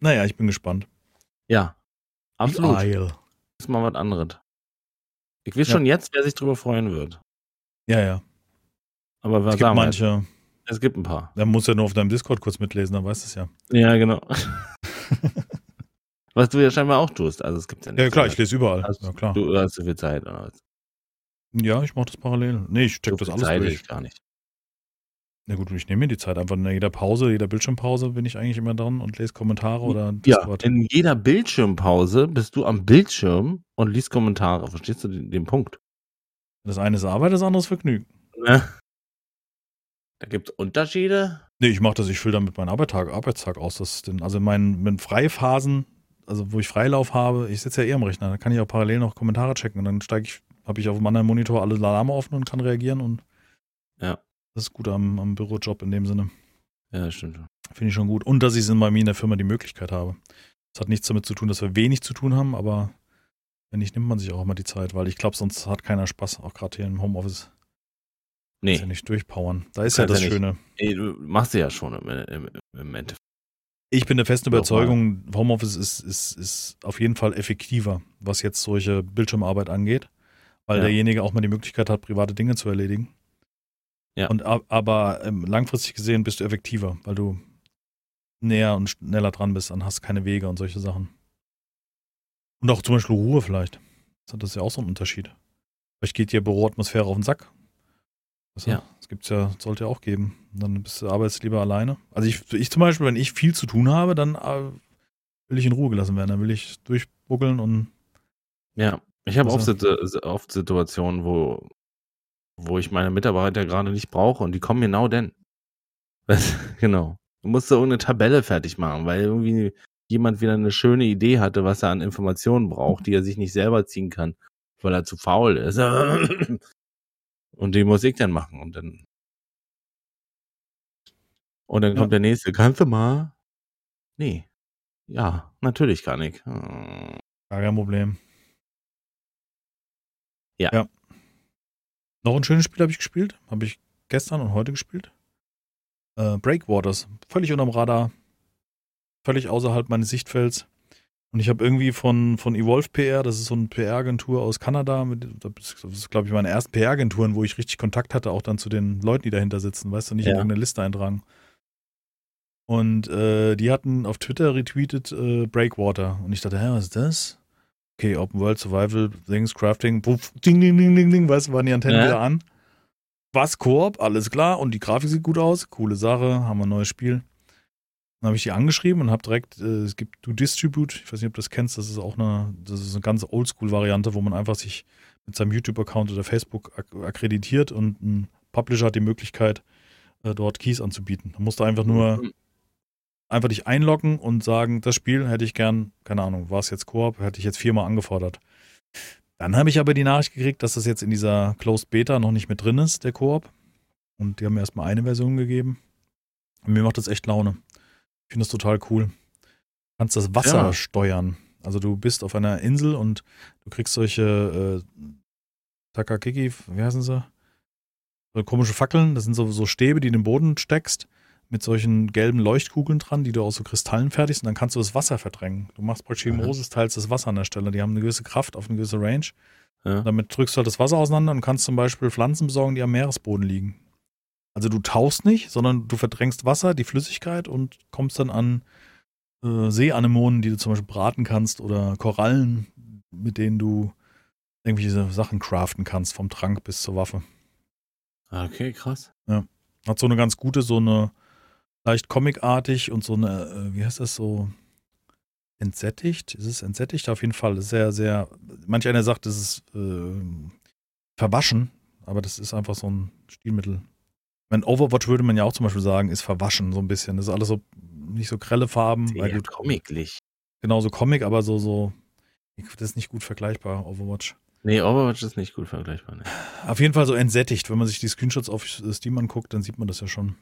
Naja, ich bin gespannt. Ja, absolut. Das ist mal was anderes. Ich weiß Ja. schon jetzt, wer sich drüber freuen wird. Ja, ja. Aber Es gibt manche, Es gibt ein paar. da musst du ja nur auf deinem Discord kurz mitlesen, dann weißt du es ja. Ja, genau. [LAUGHS] was du ja scheinbar auch tust. Also es gibt ja nicht. Ja, klar, ich lese überall. Hast Ja, klar. Du hast so viel Zeit oder was? Ja, ich mache das parallel. Nee, ich check so das alles Zeit durch. ich gar nicht. Na gut, ich nehme mir die Zeit einfach in jeder Pause, jeder Bildschirmpause bin ich eigentlich immer dran und lese Kommentare oder Ja, Discord. in jeder Bildschirmpause bist du am Bildschirm und liest Kommentare. Verstehst du den, den Punkt? Das eine ist Arbeit, das andere ist Vergnügen. Ne? Da gibt es Unterschiede. Nee, ich mache das, ich fülle damit meinen Arbeitstag, Arbeitstag aus. Das denn, also in meinen, meinen Freiphasen, also wo ich Freilauf habe, ich sitze ja eh am Rechner, da kann ich auch parallel noch Kommentare checken und dann steige ich, habe ich auf dem anderen Monitor alle Alarme offen und kann reagieren und Ja. das ist gut am, am Bürojob in dem Sinne. Ja, das stimmt. schon. Finde ich schon gut. Und dass ich es in bei mir in der Firma die Möglichkeit habe. Das hat nichts damit zu tun, dass wir wenig zu tun haben, aber wenn nicht, nimmt man sich auch immer die Zeit, weil ich glaube, sonst hat keiner Spaß, auch gerade hier im Homeoffice. Nee, Ist ja nicht durchpowern. Da ist ja das ja. Schöne. ey, du machst ja schon im, im, im Endeffekt. Ich bin der festen. Überzeugung, Homeoffice ist, ist, ist auf jeden Fall effektiver, was jetzt solche Bildschirmarbeit angeht, weil Ja. derjenige auch mal die Möglichkeit hat, private Dinge zu erledigen. Ja. Und, ab- aber ähm, langfristig gesehen bist du effektiver, weil du näher und schneller dran bist, dann hast keine Wege und solche Sachen. Und auch zum Beispiel Ruhe vielleicht. Das ist ja auch so ein Unterschied. Vielleicht geht dir Büroatmosphäre auf den Sack. Du? Ja. Das gibt's ja, sollte ja auch geben. Dann bist du arbeitest lieber alleine. Also ich, ich zum Beispiel, wenn ich viel zu tun habe, dann äh, will ich in Ruhe gelassen werden. Dann will ich durchbuckeln und Ja, ich habe oft, oft Situationen, wo, wo ich meine Mitarbeiter gerade nicht brauche und die kommen genau denn. [LAUGHS] genau. Du musst da irgendeine Tabelle fertig machen, weil irgendwie jemand wieder eine schöne Idee hatte, was er an Informationen braucht, die er sich nicht selber ziehen kann, weil er zu faul ist. [LAUGHS] Und die muss ich dann machen und dann. Und dann Ja. kommt der nächste. Kannst du mal? Nee. Ja, natürlich kann ich. Hm. gar kein Problem. Ja. ja. Noch ein schönes Spiel habe ich gespielt. Habe ich gestern und heute gespielt. Äh, Breakwaters. Völlig unterm Radar. Völlig außerhalb meines Sichtfelds. Und ich habe irgendwie von, von Evolve PR, das ist so eine PR-Agentur aus Kanada, mit, das ist, glaube ich, meine ersten PR-Agenturen, wo ich richtig Kontakt hatte, auch dann zu den Leuten, die dahinter sitzen, weißt du, nicht ja. in irgendeine Liste eintragen. Und äh, die hatten auf Twitter retweetet äh, Breakwater. Und ich dachte, hä, was ist das? Okay, Open World Survival, Things, Crafting, puff, ding, ding, ding, ding, ding, weißt du, waren die Antennen ja. wieder an. Was Koop, alles klar. Und die Grafik sieht gut aus, coole Sache, haben wir ein neues Spiel. Dann habe ich die angeschrieben und habe direkt, äh, es gibt Do Distribute, ich weiß nicht, ob du das kennst, das ist auch eine, das ist eine ganz Oldschool-Variante, wo man einfach sich mit seinem YouTube-Account oder Facebook ak akkreditiert und ein Publisher hat die Möglichkeit, äh, dort Keys anzubieten. Da musst du einfach nur mhm. einfach dich einloggen und sagen, das Spiel hätte ich gern, keine Ahnung, war es jetzt Koop, hätte ich jetzt viermal angefordert. Dann habe ich aber die Nachricht gekriegt, dass das jetzt in dieser Closed Beta noch nicht mit drin ist, der Koop. Und die haben mir erstmal eine Version gegeben. Und mir macht das echt Laune. Ich finde das total cool. Du kannst das Wasser ja. steuern. Also du bist auf einer Insel und du kriegst solche äh, Takakiki, wie heißen sie? So komische Fackeln, das sind so, so Stäbe, die in den Boden steckst, mit solchen gelben Leuchtkugeln dran, die du aus so Kristallen fertigst und dann kannst du das Wasser verdrängen. Du machst praktisch im Moses teils das Wasser an der Stelle. Die haben eine gewisse Kraft auf eine gewisse Range. Ja. Damit drückst du halt das Wasser auseinander und kannst zum Beispiel Pflanzen besorgen, die am Meeresboden liegen. Also du tauchst nicht, sondern du verdrängst Wasser, die Flüssigkeit und kommst dann an äh, Seeanemonen, die du zum Beispiel braten kannst oder Korallen, mit denen du irgendwelche Sachen craften kannst, vom Trank bis zur Waffe. Okay, krass. Ja. Hat so eine ganz gute, so eine leicht comicartig und so eine, äh, wie heißt das so, entsättigt? Ist es entsättigt? Auf jeden Fall. Sehr, sehr, manch einer sagt, es ist äh, verwaschen, aber das ist einfach so ein Stilmittel. Mein Overwatch würde man ja auch zum Beispiel sagen, ist verwaschen so ein bisschen. Das ist alles so nicht so grelle Farben. Sehr weil gut, comiclich. Genau, so Comic, aber so, so, das ist nicht gut vergleichbar, Overwatch. Nee, Overwatch ist nicht gut vergleichbar. Nee. Auf jeden Fall so entsättigt. Wenn man sich die Screenshots auf Steam anguckt, dann sieht man das ja schon.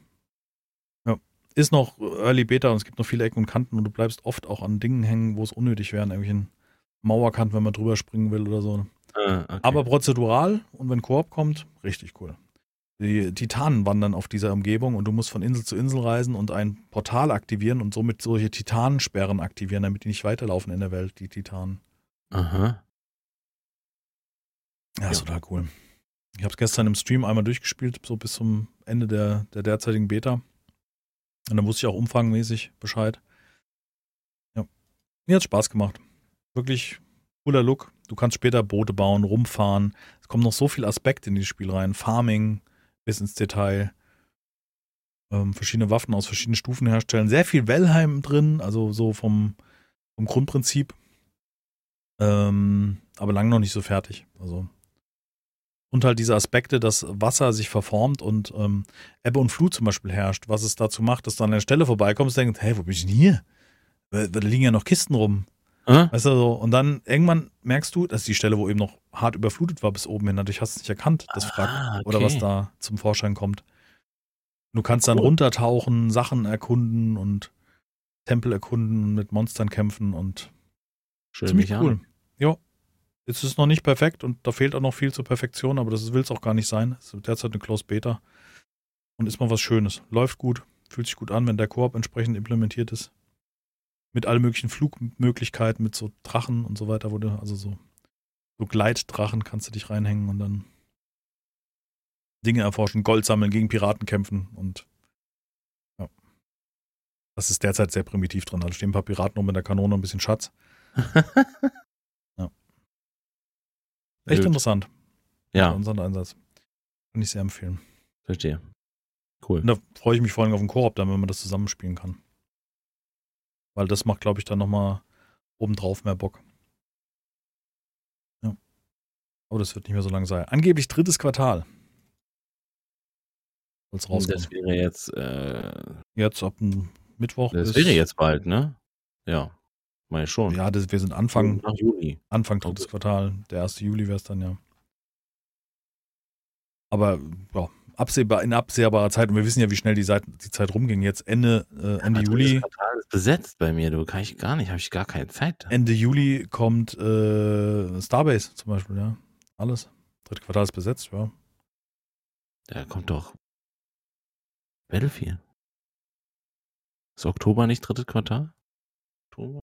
Ja. Ist noch Early Beta und es gibt noch viele Ecken und Kanten und du bleibst oft auch an Dingen hängen, wo es unnötig wäre, irgendwelchen Mauerkanten, wenn man drüber springen will oder so. Ah, okay. Aber prozedural und wenn Koop kommt, richtig cool. Die Titanen wandern auf dieser Umgebung und du musst von Insel zu Insel reisen und ein Portal aktivieren und somit solche Titanensperren aktivieren, damit die nicht weiterlaufen in der Welt, die Titanen. Aha. Ja, ist ja. total cool. Ich habe es gestern im Stream einmal durchgespielt, so bis zum Ende der, der derzeitigen Beta. Und dann wusste ich auch umfangmäßig Bescheid. Ja. Mir hat Spaß gemacht. Wirklich cooler Look. Du kannst später Boote bauen, rumfahren. Es kommen noch so viele Aspekte in dieses Spiel rein. Farming, bis ins Detail. Ähm, verschiedene Waffen aus verschiedenen Stufen herstellen. Sehr viel Wellheim drin, also so vom, vom Grundprinzip. Ähm, aber lang noch nicht so fertig. Also. Und halt diese Aspekte, dass Wasser sich verformt und ähm, Ebbe und Flut zum Beispiel herrscht, was es dazu macht, dass du an der Stelle vorbeikommst und denkst, hey, wo bin ich denn hier? Da liegen ja noch Kisten rum. Äh? Weißt du so, und dann irgendwann merkst du, dass die Stelle, wo eben noch hart überflutet war bis oben hin, dadurch hast du es nicht erkannt, das ah, Wrack okay. oder was da zum Vorschein kommt. Du kannst cool. dann runtertauchen, Sachen erkunden und Tempel erkunden und mit Monstern kämpfen und Schön ziemlich cool. Ja. Es ist noch nicht perfekt und da fehlt auch noch viel zur Perfektion, aber das will es auch gar nicht sein. Es ist derzeit eine Close Beta und ist mal was Schönes. Läuft gut, fühlt sich gut an, wenn der Koop entsprechend implementiert ist mit allen möglichen Flugmöglichkeiten, mit so Drachen und so weiter, wo du, also so, so Gleitdrachen kannst du dich reinhängen und dann Dinge erforschen, Gold sammeln, gegen Piraten kämpfen und ja. Das ist derzeit sehr primitiv drin. Also stehen ein paar Piraten rum mit der Kanone und ein bisschen Schatz. [LAUGHS] ja. Echt Gut. interessant. Ja. Unseren Einsatz. Kann ich sehr empfehlen. Verstehe. Cool. Und da freue ich mich vor allem auf den Koop, dann, wenn man das zusammenspielen kann. Weil das macht, glaube ich, dann nochmal obendrauf mehr Bock. Ja. Aber das wird nicht mehr so lange sein. Angeblich drittes Quartal. Soll's rauskommen. Das wäre jetzt. Äh, jetzt ab dem Mittwoch. Das wäre jetzt bald, ne? Ja. Meine schon. Ja, das, wir sind Anfang. Nach Juli. Anfang drittes okay. Quartal. Der 1. Juli wäre es dann, ja. Aber ja, absehbar, in absehbarer Zeit, und wir wissen ja, wie schnell die, Zeit, die Zeit rumging, jetzt Ende, äh, Ende ja, Juli. Das ist besetzt bei mir, du kann ich gar nicht, habe ich gar keine Zeit. Ende Juli kommt äh, Starbase zum Beispiel, ja. Alles. Dritte Quartal ist besetzt, ja. Da kommt doch Battlefield. Ist Oktober nicht drittes Quartal? Oktober?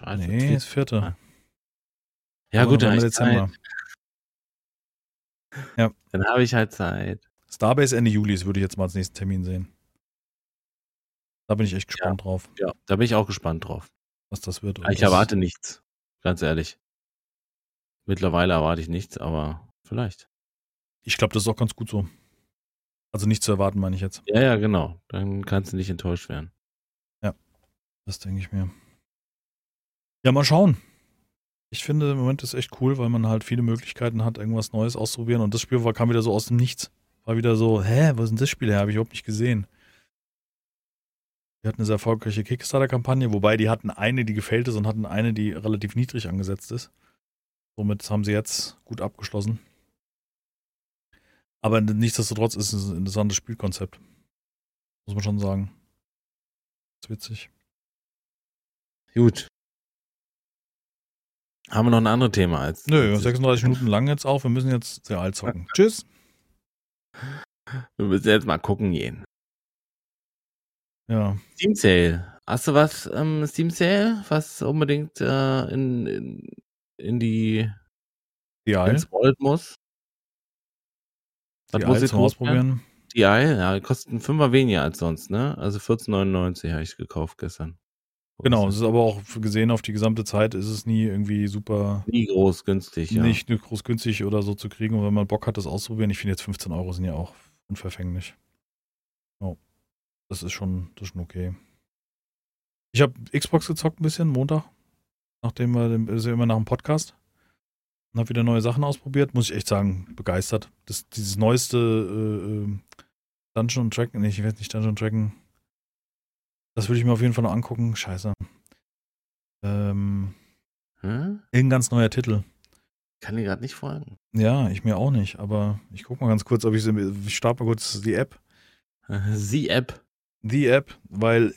Scheiße. Nee, ist vierte. Ja, gut, dann Dezember. [LAUGHS] Ja. Dann habe ich halt Zeit. Starbase Ende Juli, das würde ich jetzt mal als nächsten Termin sehen. Da bin ich echt gespannt ja. drauf. Ja, da bin ich auch gespannt drauf. Was das wird. Ich das erwarte nichts, ganz ehrlich. Mittlerweile erwarte ich nichts, aber vielleicht. Ich glaube, das ist auch ganz gut so. Also nicht zu erwarten, meine ich jetzt. Ja, ja, genau. Dann kannst du nicht enttäuscht werden. Ja, das denke ich mir. Ja, mal schauen. Ich finde, im Moment ist echt cool, weil man halt viele Möglichkeiten hat, irgendwas Neues auszuprobieren. Und das Spiel war, kam wieder so aus dem Nichts. War wieder so, hä, ist denn das Spiel her? Habe ich überhaupt nicht gesehen. Die hatten eine sehr erfolgreiche Kickstarter-Kampagne, wobei die hatten eine, die gefällt ist und hatten eine, die relativ niedrig angesetzt ist. Somit haben sie jetzt gut abgeschlossen. Aber nichtsdestotrotz ist es ein interessantes Spielkonzept. Muss man schon sagen. Das ist witzig. Gut. Haben wir noch ein anderes Thema als. Nö, 36 Minuten lang jetzt auch. Wir müssen jetzt sehr alt zocken. Tschüss. Wir müssen jetzt mal gucken gehen. Ja. Steam Sale. Hast du was ähm, Steam Sale, was unbedingt äh, in, in, in die die ins Wallet muss? Was die muss ich ausprobieren? Die Ei, ja, kostet ein Fünfer weniger als sonst, ne? Also 14,99 habe ich gekauft gestern. Genau, es ist aber auch gesehen auf die gesamte Zeit ist es nie irgendwie super. Nie groß günstig, ja. Nicht groß günstig oder so zu kriegen. Und wenn man Bock hat, das auszuprobieren, ich finde jetzt 15 Euro sind ja auch unverfänglich. Oh. Das ist schon, das ist schon okay. Ich habe Xbox gezockt ein bisschen, Montag. Nachdem wir, ist ja immer nach dem Podcast. Und habe wieder neue Sachen ausprobiert. Muss ich echt sagen, begeistert. Das, dieses neueste äh, äh Dungeon Dragon, nee, ich weiß nicht, Dungeon Dragon. Das würde ich mir auf jeden Fall noch angucken. Scheiße. Ähm, hm? Irgendein ganz neuer Titel. Kann dir gerade nicht folgen. Ja, ich mir auch nicht, aber ich gucke mal ganz kurz, ob ich ich starte mal kurz die App. [LAUGHS] Die App. Die App, weil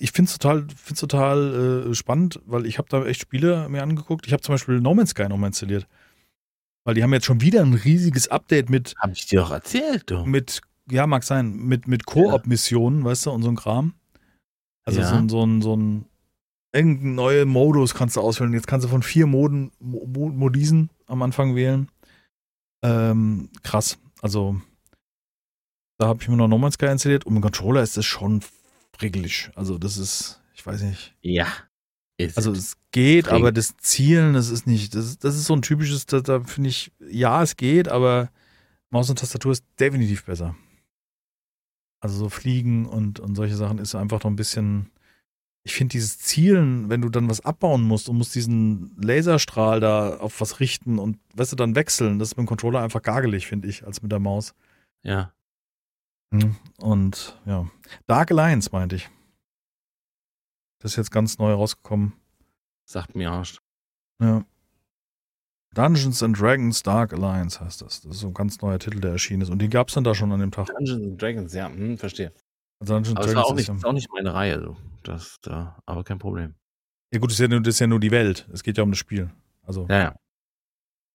ich finde es total, find's total äh, spannend, weil ich habe da echt Spiele mir angeguckt. Ich habe zum Beispiel No Man's Sky nochmal installiert. Weil die haben jetzt schon wieder ein riesiges Update mit. Hab ich dir doch erzählt, du. Mit, ja, mag sein, mit, mit Koop-Missionen, ja. weißt du, und so ein Kram. Also ja. so, ein, so ein, so ein, irgendein neuer Modus kannst du auswählen. Jetzt kannst du von vier Moden, Modisen am Anfang wählen. Ähm, krass. Also, da habe ich mir noch No Man's Sky installiert und mit Controller ist das schon frickelig. Also, das ist, ich weiß nicht. Ja. also, es geht, aber das Zielen, das ist nicht, das, das ist so ein typisches, da, da finde ich, ja, es geht, aber Maus und Tastatur ist definitiv besser. Also, so Fliegen und, und solche Sachen ist einfach noch ein bisschen, ich finde dieses Zielen, wenn du dann was abbauen musst und musst diesen Laserstrahl da auf was richten und weißt du, dann wechseln, das ist mit dem Controller einfach gagelig, finde ich, als mit der Maus. Ja. Hm, und ja. Dark Alliance meinte ich. Das ist jetzt ganz neu rausgekommen. Sagt mir Arsch. Ja. Dungeons and Dragons Dark Alliance heißt das. Das ist so ein ganz neuer Titel, der erschienen ist. Und den gab es dann da schon an dem Tag. Dungeons and Dragons, ja, hm, verstehe. Dungeons aber das war auch nicht, ist auch nicht meine Reihe, so. Das, da, aber kein Problem. Ja gut, das ist ja, nur, das ist ja nur die Welt. Es geht ja um das Spiel. Also. Ja, ja.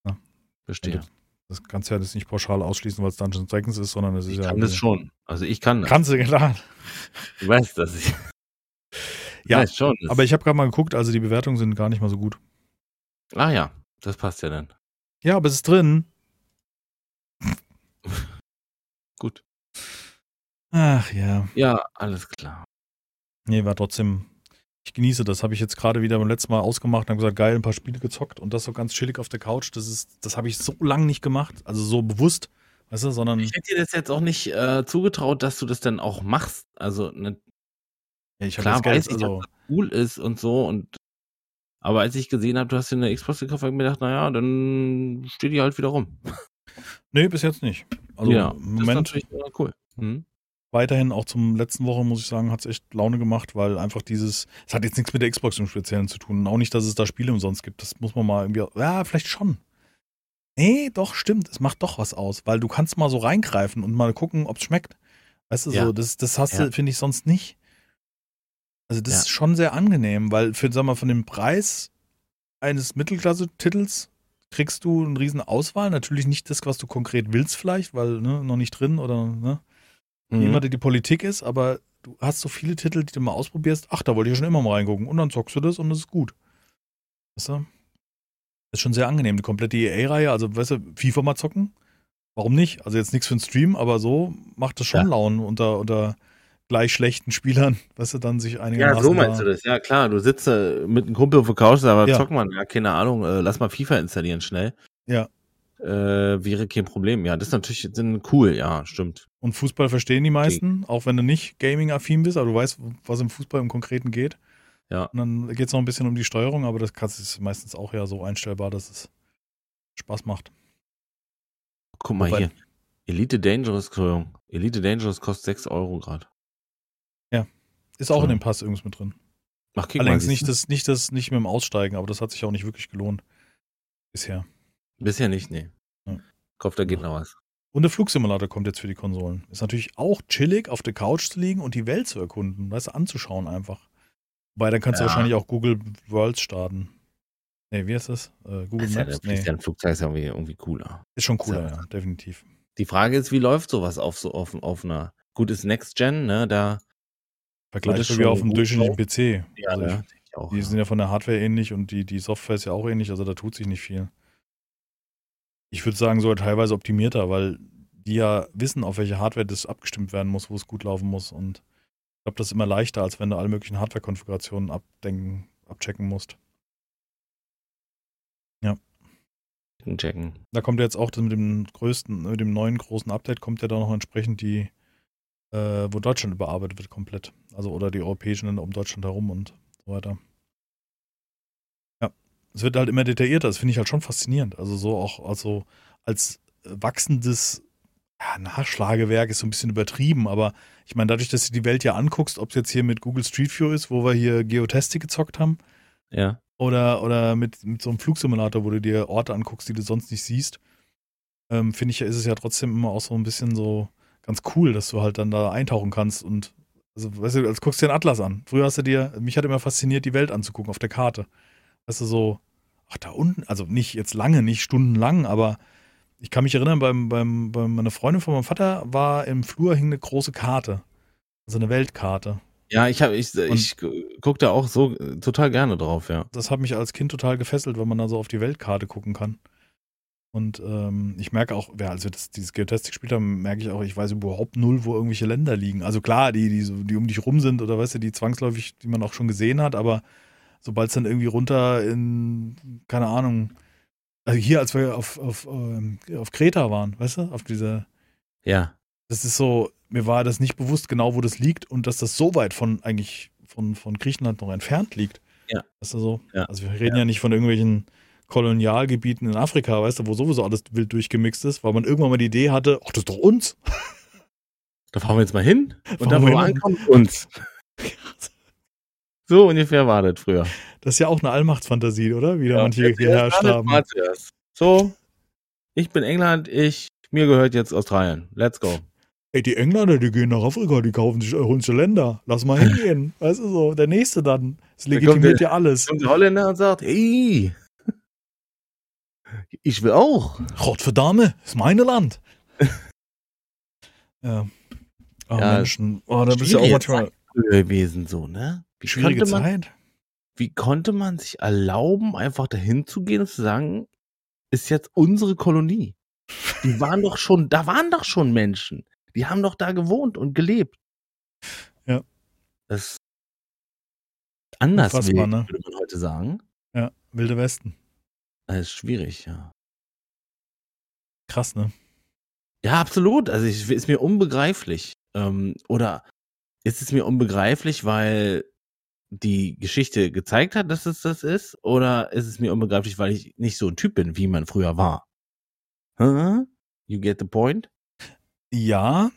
ja. Verstehe. Das kannst du ja das nicht pauschal ausschließen, weil es Dungeons Dragons ist, sondern es ist ich ja. Ich kann das schon. Also ich kann das. Kannst du, [LAUGHS] klar. Du weißt, dass ich. ja, weiß schon. Aber ich habe gerade mal geguckt, also die Bewertungen sind gar nicht mal so gut. Ah ja, das passt ja dann. Ja, aber es ist drin. [LAUGHS] gut. Ach ja. Ja, alles klar. Nee, war trotzdem. Ich genieße das. Habe ich jetzt gerade wieder beim letzten Mal ausgemacht und habe gesagt, geil, ein paar Spiele gezockt und das so ganz chillig auf der Couch. Das ist, das habe ich so lange nicht gemacht. Also so bewusst, weißt du, sondern. Ich hätte dir das jetzt auch nicht äh, zugetraut, dass du das dann auch machst. Also, ne, ja, ich klar Geld, weiß ich, also, dass das cool ist und so und aber als ich gesehen habe, du hast dir eine Xbox gekauft, habe ich mir gedacht, naja, dann steht die halt wieder rum. [LAUGHS] Nee, bis jetzt nicht. Also ja, im Moment. Das ist natürlich cool. Mhm weiterhin, auch zum letzten Woche, muss ich sagen, hat es echt Laune gemacht, weil einfach dieses, es hat jetzt nichts mit der Xbox im Speziellen zu tun. Auch nicht, dass es da Spiele umsonst gibt. Das muss man mal irgendwie, ja, vielleicht schon. Nee, doch, stimmt. Es macht doch was aus, weil du kannst mal so reingreifen und mal gucken, ob es schmeckt. Weißt du, ja. so, das, das hast ja. du, finde ich, sonst nicht. Also, das ja. ist schon sehr angenehm, weil für, sag mal, von dem Preis eines Mittelklasse-Titels kriegst du eine riesen Auswahl. Natürlich nicht das, was du konkret willst vielleicht, weil ne, noch nicht drin oder ne, wie immer die Politik ist, aber du hast so viele Titel, die du mal ausprobierst. Ach, da wollte ich ja schon immer mal reingucken. Und dann zockst du das und das ist gut. Weißt du? ist schon sehr angenehm. Die komplette EA-Reihe, also weißt du, FIFA mal zocken. Warum nicht? Also jetzt nichts für den Stream, aber so macht das schon Ja. Laune unter, unter gleich schlechten Spielern, weißt du, dann sich einigermaßen. Ja, so meinst da- du das. Ja, klar. Du sitzt äh, mit einem Kumpel auf der Couch, aber Ja. zock mal, ja, keine Ahnung, äh, lass mal FIFA installieren schnell. Ja. Äh, wäre kein Problem. Ja, das ist natürlich sind cool, ja, stimmt. Und Fußball verstehen die meisten, auch wenn du nicht Gaming-affin bist, aber du weißt, was im Fußball im Konkreten geht. Ja. Und dann geht es noch ein bisschen um die Steuerung, aber das kannst- ist meistens auch ja so einstellbar, dass es Spaß macht. Guck mal Wobei- hier. Elite Dangerous, Entschuldigung. Elite Dangerous kostet 6 Euro gerade. Ist auch So. in dem Pass irgendwas mit drin. Ach, Allerdings nicht das, nicht das, nicht mit dem Aussteigen, aber das hat sich auch nicht wirklich gelohnt. Bisher. Bisher nicht, nee. Ja. Kopf, da geht Ja. noch was. Und der Flugsimulator kommt jetzt für die Konsolen. Ist natürlich auch chillig, auf der Couch zu liegen und die Welt zu erkunden, weißt du, anzuschauen einfach. Wobei, dann kannst Ja. du wahrscheinlich auch Google Worlds starten. Nee, wie heißt das? Äh, Google Das ist ja, Maps? der Nee, ein Flugzeug ist ja irgendwie, irgendwie cooler. ist schon cooler, Ja. ja, definitiv. Die Frage ist, wie läuft sowas auf so auf, auf einer gut ist Next Gen, ne? Da Vergleichbar wie auf einem gut durchschnittlichen PC. ja, also ne? ich, auch, die ja. sind ja von der Hardware ähnlich und die, die Software ist ja auch ähnlich, also da tut sich nicht viel. Ich würde sagen, sogar teilweise optimierter, weil die ja wissen, auf welche Hardware das abgestimmt werden muss, wo es gut laufen muss. Und ich glaube, das ist immer leichter, als wenn du alle möglichen Hardware-Konfigurationen abdenken, abchecken musst. checken. Da kommt ja jetzt auch mit dem größten, mit dem neuen großen Update kommt ja da noch entsprechend die, äh, wo Deutschland überarbeitet wird komplett. Also oder die europäischen Länder um Deutschland herum und so weiter. Ja, es wird halt immer detaillierter. Das finde ich halt schon faszinierend. Also so auch, also als wachsendes ja, Nachschlagewerk ist so ein bisschen übertrieben, aber ich meine, dadurch, dass du die Welt ja anguckst, ob es jetzt hier mit Google Street View ist, wo wir hier Geotastic gezockt haben, Ja. oder, oder mit, mit so einem Flugsimulator, wo du dir Orte anguckst, die du sonst nicht siehst, ähm, finde ich, ist es ja trotzdem immer auch so ein bisschen so ganz cool, dass du halt dann da eintauchen kannst und also, weißt du, als guckst du dir einen Atlas an. Früher hast du dir, mich hat immer fasziniert, die Welt anzugucken auf der Karte. Weißt du, so, ach, da unten, also nicht jetzt lange, nicht stundenlang, aber ich kann mich erinnern, beim, beim, beim, meine Freundin von meinem Vater war im Flur hing eine große Karte. Also eine Weltkarte. Ja, ich habe ich, ich guck da auch so äh, total gerne drauf, ja. das hat mich als Kind total gefesselt, wenn man da so auf die Weltkarte gucken kann. Und ähm, ich merke auch, ja, als wir das, dieses Geotastic gespielt haben, merke ich auch, ich weiß überhaupt null, wo irgendwelche Länder liegen. Also klar, die, die, so, die um dich rum sind oder weißt du, die zwangsläufig, die man auch schon gesehen hat, aber sobald es dann irgendwie runter in, keine Ahnung, also hier, als wir auf, auf, ähm, auf Kreta waren, weißt du, auf dieser, Ja. das ist so, mir war das nicht bewusst genau, wo das liegt und dass das so weit von eigentlich von, von Griechenland noch entfernt liegt. Ja. Weißt du so? Ja. Also wir reden ja. nicht von irgendwelchen Kolonialgebieten in Afrika, weißt du, wo sowieso alles wild durchgemixt ist, weil man irgendwann mal die Idee hatte, ach, das ist doch uns. Da fahren wir jetzt mal hin und Fahren dann, wo wir ankommen, uns. [LAUGHS] So ungefähr war das früher. Das ist ja auch eine Allmachtsfantasie, oder? Wie da manche jetzt geherrscht haben. So, ich bin England, ich, mir gehört jetzt Australien. Let's go. Ey, die Engländer, die gehen nach Afrika, die kaufen sich unsere Länder. Lass mal [LAUGHS] hingehen. weißt du so, der nächste dann. Das legitimiert der- ja alles. Kommt der Holländer und sagt, hey, ich will auch. Gott verdammt, ist meine Land. [LAUGHS] ja. Oh, Ja, Menschen. Oh, da bist du auch manchmal gewesen, so, ne? Wie schwierige konnte, man, Zeit. wie konnte man sich erlauben, einfach dahin zu gehen und zu sagen, ist jetzt unsere Kolonie? Die [LAUGHS] waren doch schon, da waren doch schon Menschen. Die haben doch da gewohnt und gelebt. Ja. Das ist anders, wild, ne? würde man heute sagen. Ja, Wilde Westen. Das ist schwierig, ja. Krass, ne? Ja, absolut. Also ich, ist mir unbegreiflich. Ähm, oder ist es mir unbegreiflich, weil die Geschichte gezeigt hat, dass es das ist? Oder ist es mir unbegreiflich, weil ich nicht so ein Typ bin, wie man früher war? Huh? You get the point? Ja,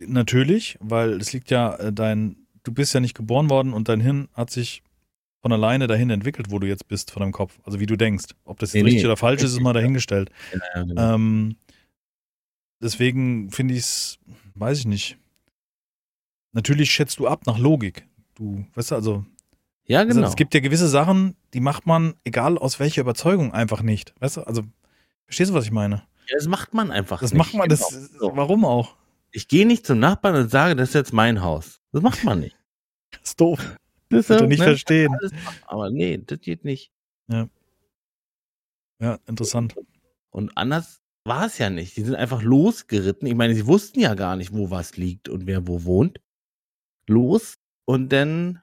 natürlich, weil es liegt ja äh, dein, du bist ja nicht geboren worden und dein Hirn hat sich von alleine dahin entwickelt, wo du jetzt bist, von deinem Kopf. Also wie du denkst. Ob das jetzt Nee, richtig nee, oder falsch ist, ist mal dahingestellt. Ja, genau. Ähm, deswegen finde ich es, weiß ich nicht. Natürlich schätzt du ab nach Logik. Du, weißt du, also Ja, Also, genau. es gibt ja gewisse Sachen, die macht man, egal aus welcher Überzeugung, einfach nicht. Weißt du, also, verstehst du, was ich meine? ja, das macht man einfach Das nicht. macht man, das, Genau. Warum auch? Ich gehe nicht zum Nachbarn und sage, das ist jetzt mein Haus. Das macht man nicht. Das ist doof. Das Wird er nicht ne? verstehen. Aber nee, das geht nicht. Ja, interessant. Und anders war es ja nicht. Die sind einfach losgeritten. Ich meine, sie wussten ja gar nicht, wo was liegt und wer wo wohnt. Los und dann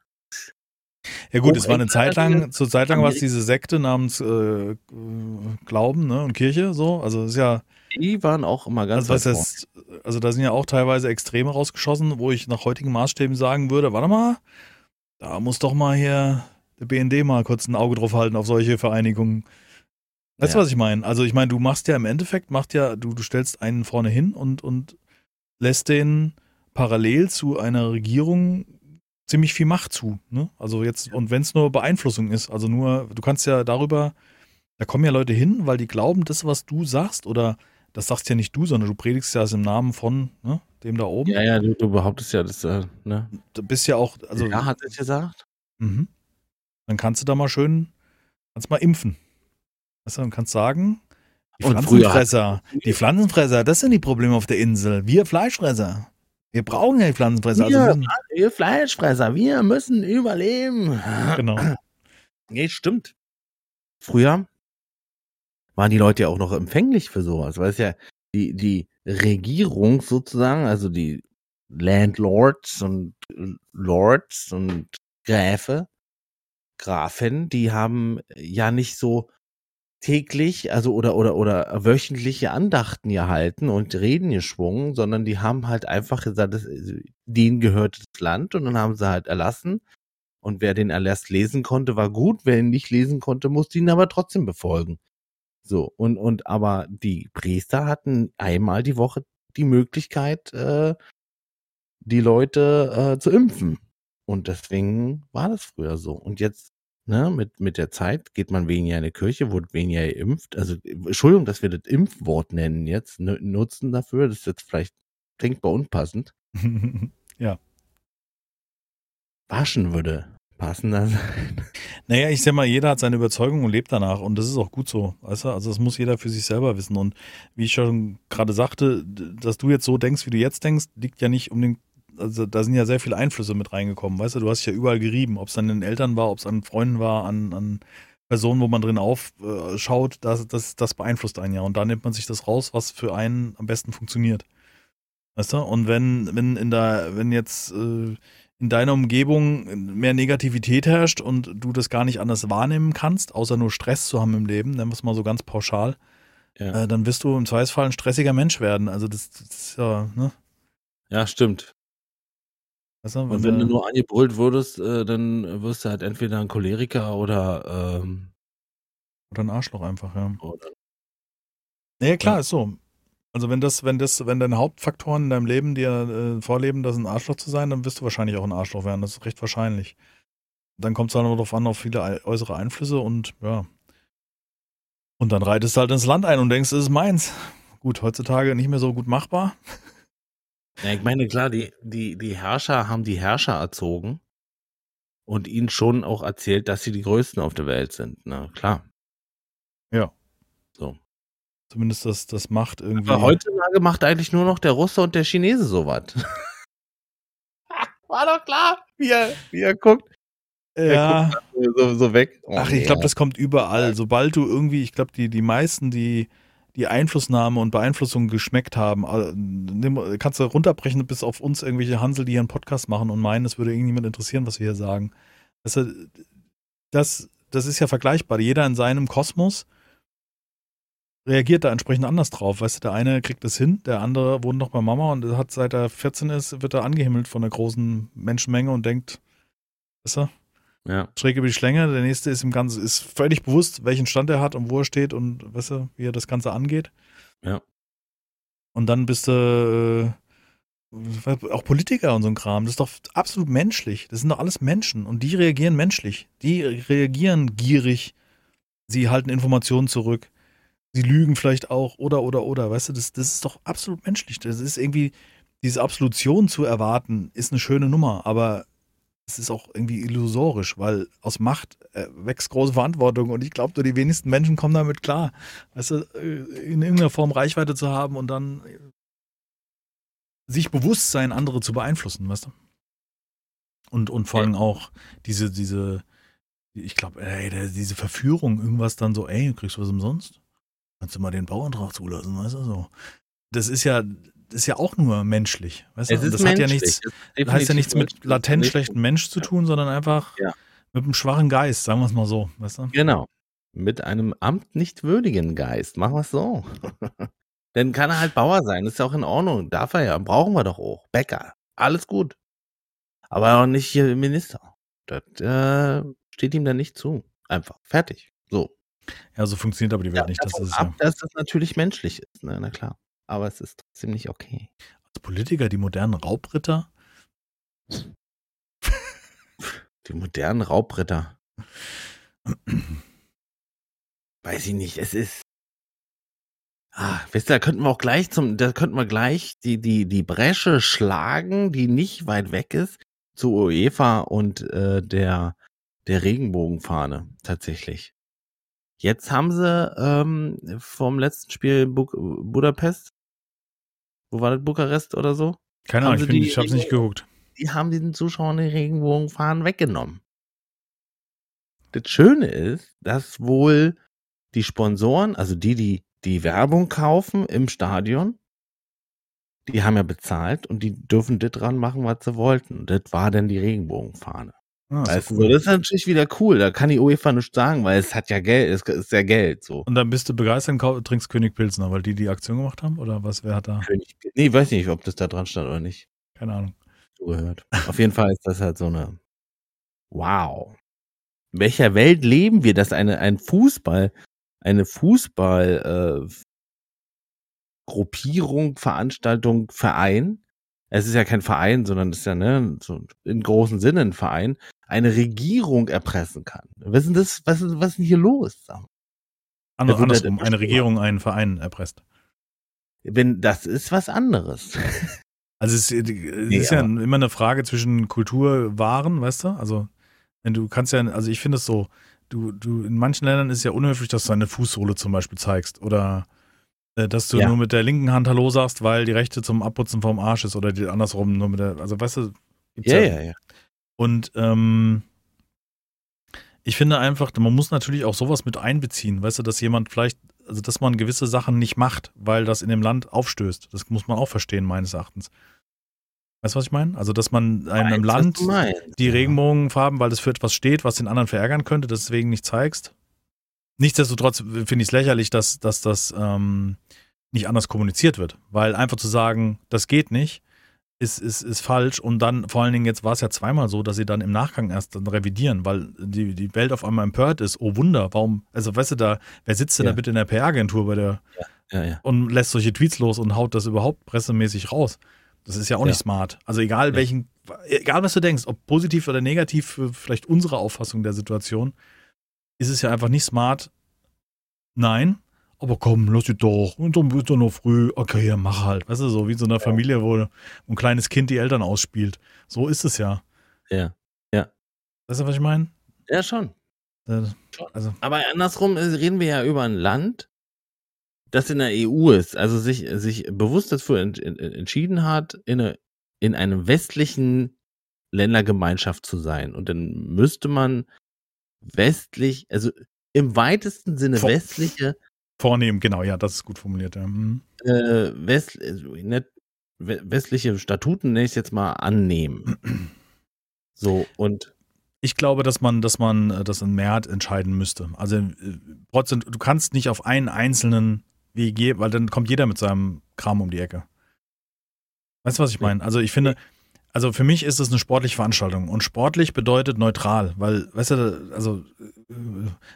Ja gut, es war eine extra Zeit lang, zur Zeit lang war es diese Sekte namens äh, Glauben ne, und Kirche so. Also ist ja, die waren auch immer ganz also, was heißt, also da sind ja auch teilweise Extreme rausgeschossen, wo ich nach heutigen Maßstäben sagen würde, warte mal, da muss doch mal hier der BND mal kurz ein Auge drauf halten auf solche Vereinigungen. Weißt du, Ja. was ich meine? Also ich meine, du machst ja im Endeffekt, macht ja, du, du stellst einen vorne hin und, und lässt den parallel zu einer Regierung ziemlich viel Macht zu. Ne? Also jetzt, und wenn es nur Beeinflussung ist, also nur, du kannst ja darüber, da kommen ja Leute hin, weil die glauben, das, was du sagst, oder das sagst ja nicht du, sondern du predigst ja es im Namen von ne, dem da oben. Ja, ja, du, du behauptest ja, das, äh, ne? Du bist ja auch, also ja, hat es gesagt. Mhm. Dann kannst du da mal schön, kannst mal impfen. Weißt du, und kannst sagen, die Pflanzenfresser, die Pflanzenfresser, das sind die Probleme auf der Insel. Wir Fleischfresser. Wir brauchen ja die Pflanzenfresser. Also Wir, müssen, wir Fleischfresser, wir müssen überleben. genau. Nee, stimmt. Früher waren die Leute ja auch noch empfänglich für sowas, weil es ja die, die Regierung sozusagen, also die Landlords und Lords und Gräfe, Grafen, die haben ja nicht so täglich, also oder oder oder wöchentliche Andachten gehalten und Reden geschwungen, sondern die haben halt einfach gesagt, das, denen gehört das Land und dann haben sie halt erlassen und wer den Erlass lesen konnte, war gut, wer ihn nicht lesen konnte, musste ihn aber trotzdem befolgen. So und und aber die Priester hatten einmal die Woche die Möglichkeit, äh, die Leute äh, zu impfen und deswegen war das früher so und jetzt Ne, mit, mit der Zeit geht man weniger in die Kirche, wurde weniger geimpft. Also, Entschuldigung, dass wir das Impfwort nennen jetzt, ne, nutzen dafür. Das ist jetzt vielleicht denkbar unpassend. [LAUGHS] Waschen würde passender sein. Naja, ich sag mal, jeder hat seine Überzeugung und lebt danach und das ist auch gut so, weißt du? Also das muss jeder für sich selber wissen und wie ich schon gerade sagte, dass du jetzt so denkst, wie du jetzt denkst, liegt ja nicht um den, also da sind ja sehr viele Einflüsse mit reingekommen, weißt du? Du hast dich ja überall gerieben, ob es an den Eltern war, ob es an Freunden war, an, an Personen, wo man drin aufschaut, das, das, das beeinflusst einen ja und da nimmt man sich das raus, was für einen am besten funktioniert. Weißt du? Und wenn, wenn in der, wenn jetzt äh, in deiner Umgebung mehr Negativität herrscht und du das gar nicht anders wahrnehmen kannst, außer nur Stress zu haben im Leben, nennen wir es mal so ganz pauschal, Ja, äh, dann wirst du im Zweifelsfall ein stressiger Mensch werden. Also das, ist ja, ne? ja stimmt. Weißt du, Und wenn du nur angebrüllt würdest, äh, dann wirst du halt entweder ein Choleriker oder, ähm, oder ein Arschloch einfach, ja. oder Ja, klar, Ja. ist so. Also wenn das, wenn das, wenn deine Hauptfaktoren in deinem Leben dir äh, vorleben, das ein Arschloch zu sein, dann wirst du wahrscheinlich auch ein Arschloch werden. Das ist recht wahrscheinlich. Dann kommt es halt noch darauf an, auf viele äußere Einflüsse und ja. Und dann reitest du halt ins Land ein und denkst, es ist meins. Gut, heutzutage nicht mehr so gut machbar. [LAUGHS] Ja, ich meine, klar, die, die, die Herrscher haben die Herrscher erzogen und ihnen schon auch erzählt, dass sie die Größten auf der Welt sind. Na klar. Ja. Zumindest das, das macht irgendwie. Aber heutzutage macht eigentlich nur noch der Russe und der Chinese sowas. [LAUGHS] War doch klar, wie er, wie er guckt. ja. So, so weg. Oh, Ach, ich glaube, das kommt überall. Sobald du irgendwie, ich glaube, die, die meisten, die die Einflussnahme und Beeinflussung geschmeckt haben, nimm, kannst du runterbrechen bis auf uns irgendwelche Hansel, die hier einen Podcast machen und meinen, es würde irgendjemand interessieren, was wir hier sagen. Also, das, das ist ja vergleichbar. Jeder in seinem Kosmos reagiert da entsprechend anders drauf. Weißt du, der eine kriegt das hin, der andere wohnt noch bei Mama und hat seit er 14 ist, wird er angehimmelt von einer großen Menschenmenge und denkt, weißt du, Ja. schräg über die Schlänge. Der nächste ist im Ganzen, ist völlig bewusst, welchen Stand er hat und wo er steht und weißt du, wie er das Ganze angeht. Ja. Und dann bist du äh, auch Politiker und so ein Kram. Das ist doch absolut menschlich. Das sind doch alles Menschen und die reagieren menschlich. Die reagieren gierig. Sie halten Informationen zurück. Sie lügen vielleicht auch oder oder oder. Weißt du, das, das ist doch absolut menschlich. Das ist irgendwie, diese Absolution zu erwarten, ist eine schöne Nummer, aber es ist auch irgendwie illusorisch, weil aus Macht äh, wächst große Verantwortung und ich glaube, nur die wenigsten Menschen kommen damit klar, weißt du, äh, in irgendeiner Form Reichweite zu haben und dann äh, sich bewusst sein, andere zu beeinflussen, weißt du? Und, und vor allem auch diese, diese, ich glaube, diese Verführung, irgendwas dann so, ey, kriegst du was umsonst? Kannst du mal den Bauantrag zulassen, weißt du so. Das ist ja, das ist ja auch nur menschlich. Weißt du? das hat ja nichts, heißt ja nichts mit latent schlechten Mensch zu tun, sondern einfach ja. mit einem schwachen Geist, sagen wir es mal so. Weißt du? Genau. Mit einem Amt nicht würdigen Geist. Machen wir es so. [LAUGHS] Dann kann er halt Bauer sein. Ist ja auch in Ordnung. Darf er ja. Brauchen wir doch auch. Bäcker. Alles gut. Aber auch nicht hier Minister. Das äh, steht ihm dann nicht zu. Einfach. Fertig. So. Ja, so funktioniert aber die Welt ja, nicht. Das ist ab, ja. dass das natürlich menschlich ist. Ne? Na klar aber es ist trotzdem nicht okay. Als Politiker, die modernen Raubritter? Die modernen Raubritter. Weiß ich nicht, es ist. Ah, wisst ihr, da könnten wir auch gleich zum, da könnten wir gleich die, die, die Bresche schlagen, die nicht weit weg ist, zu UEFA und äh, der, der Regenbogenfahne, tatsächlich. Jetzt haben sie ähm, vom letzten Spiel Bu Budapest wo war das, Bukarest oder so? Keine Ahnung, ich, bin, ich hab's nicht geguckt. Die haben diesen Zuschauern den Regenbogenfahren weggenommen. Das Schöne ist, dass wohl die Sponsoren, also die, die die Werbung kaufen im Stadion, die haben ja bezahlt und die dürfen das dran machen, was sie wollten. Das war dann die Regenbogenfahne. Ah, weißt cool. du, das ist natürlich wieder cool. Da kann die UEFA nichts sagen, weil es hat ja Geld, es ist ja Geld so. Und dann bist du begeistert und trinkst König Pilsner, weil die die Aktion gemacht haben? Oder was, wer hat da? König, nee, weiß nicht, ob das da dran stand oder nicht. Keine Ahnung. Zugehört. Auf jeden Fall ist das halt so eine Wow. In welcher Welt leben wir, dass eine, ein Fußball, eine Fußball, äh, Gruppierung, Veranstaltung, Verein, es ist ja kein Verein, sondern es ist ja ne, so im großen Sinne ein Verein, eine Regierung erpressen kann. Was ist, das, was ist, was ist denn hier los? Ander, andersrum, eine Regierung einen Verein erpresst. Wenn, das ist was anderes. [LAUGHS] Also es, es nee, ist ja immer eine Frage zwischen Kulturwaren, weißt du? Also wenn du kannst ja, also ich finde es so, du, du, in manchen Ländern ist es ja unhöflich, dass du eine Fußsohle zum Beispiel zeigst oder dass du ja. nur mit der linken Hand Hallo sagst, weil die rechte zum Abputzen vom Arsch ist oder die andersrum nur mit der, also weißt du, ja, ja, ja. Und ähm, ich finde einfach, man muss natürlich auch sowas mit einbeziehen, weißt du, dass jemand vielleicht, also dass man gewisse Sachen nicht macht, weil das in dem Land aufstößt. Das muss man auch verstehen, meines Erachtens. Weißt du, was ich meine? Also, dass man einem Land die Regenbogenfarben, weil das für etwas steht, was den anderen verärgern könnte, deswegen nicht zeigst. Nichtsdestotrotz finde ich es lächerlich, dass, dass das ähm, nicht anders kommuniziert wird. Weil einfach zu sagen, das geht nicht, ist, ist, ist falsch. Und dann, vor allen Dingen, jetzt war es ja zweimal so, dass sie dann im Nachgang erst dann revidieren, weil die, die Welt auf einmal empört ist. Oh Wunder, warum, also weißt du da, wer sitzt denn ja. da bitte in der PR-Agentur bei der ja, ja, und lässt solche Tweets los und haut das überhaupt pressemäßig raus? Das ist ja auch nicht smart. Also egal welchen, egal was du denkst, ob positiv oder negativ für vielleicht unsere Auffassung der Situation, ist es ja einfach nicht smart. Nein, aber komm, lass dich doch. Und dann wird doch noch früh. Okay, ja, mach halt. Weißt du, so wie in so einer Familie, wo ein kleines Kind die Eltern ausspielt. So ist es ja. Ja, ja. Weißt du, was ich meine? Ja, schon. Also. Aber andersrum reden wir ja über ein Land, das in der EU ist, also sich, sich bewusst dafür ent, ent, entschieden hat, in, eine, in einem westlichen Ländergemeinschaft zu sein. Und dann müsste man westlich, also im weitesten Sinne Vor westliche Vornehmen, genau, ja, das ist gut formuliert. Ja. Mhm. Äh, West, also nicht, westliche Statuten, nenne ich es jetzt mal, annehmen. so, und ich glaube, dass man, dass man äh, das in Mehrheit entscheiden müsste. Also äh, trotzdem, du kannst nicht auf einen einzelnen WG, weil dann kommt jeder mit seinem Kram um die Ecke. Weißt du, was ich meine? Also ich finde, also für mich ist es eine sportliche Veranstaltung und sportlich bedeutet neutral, weil, weißt du, also äh,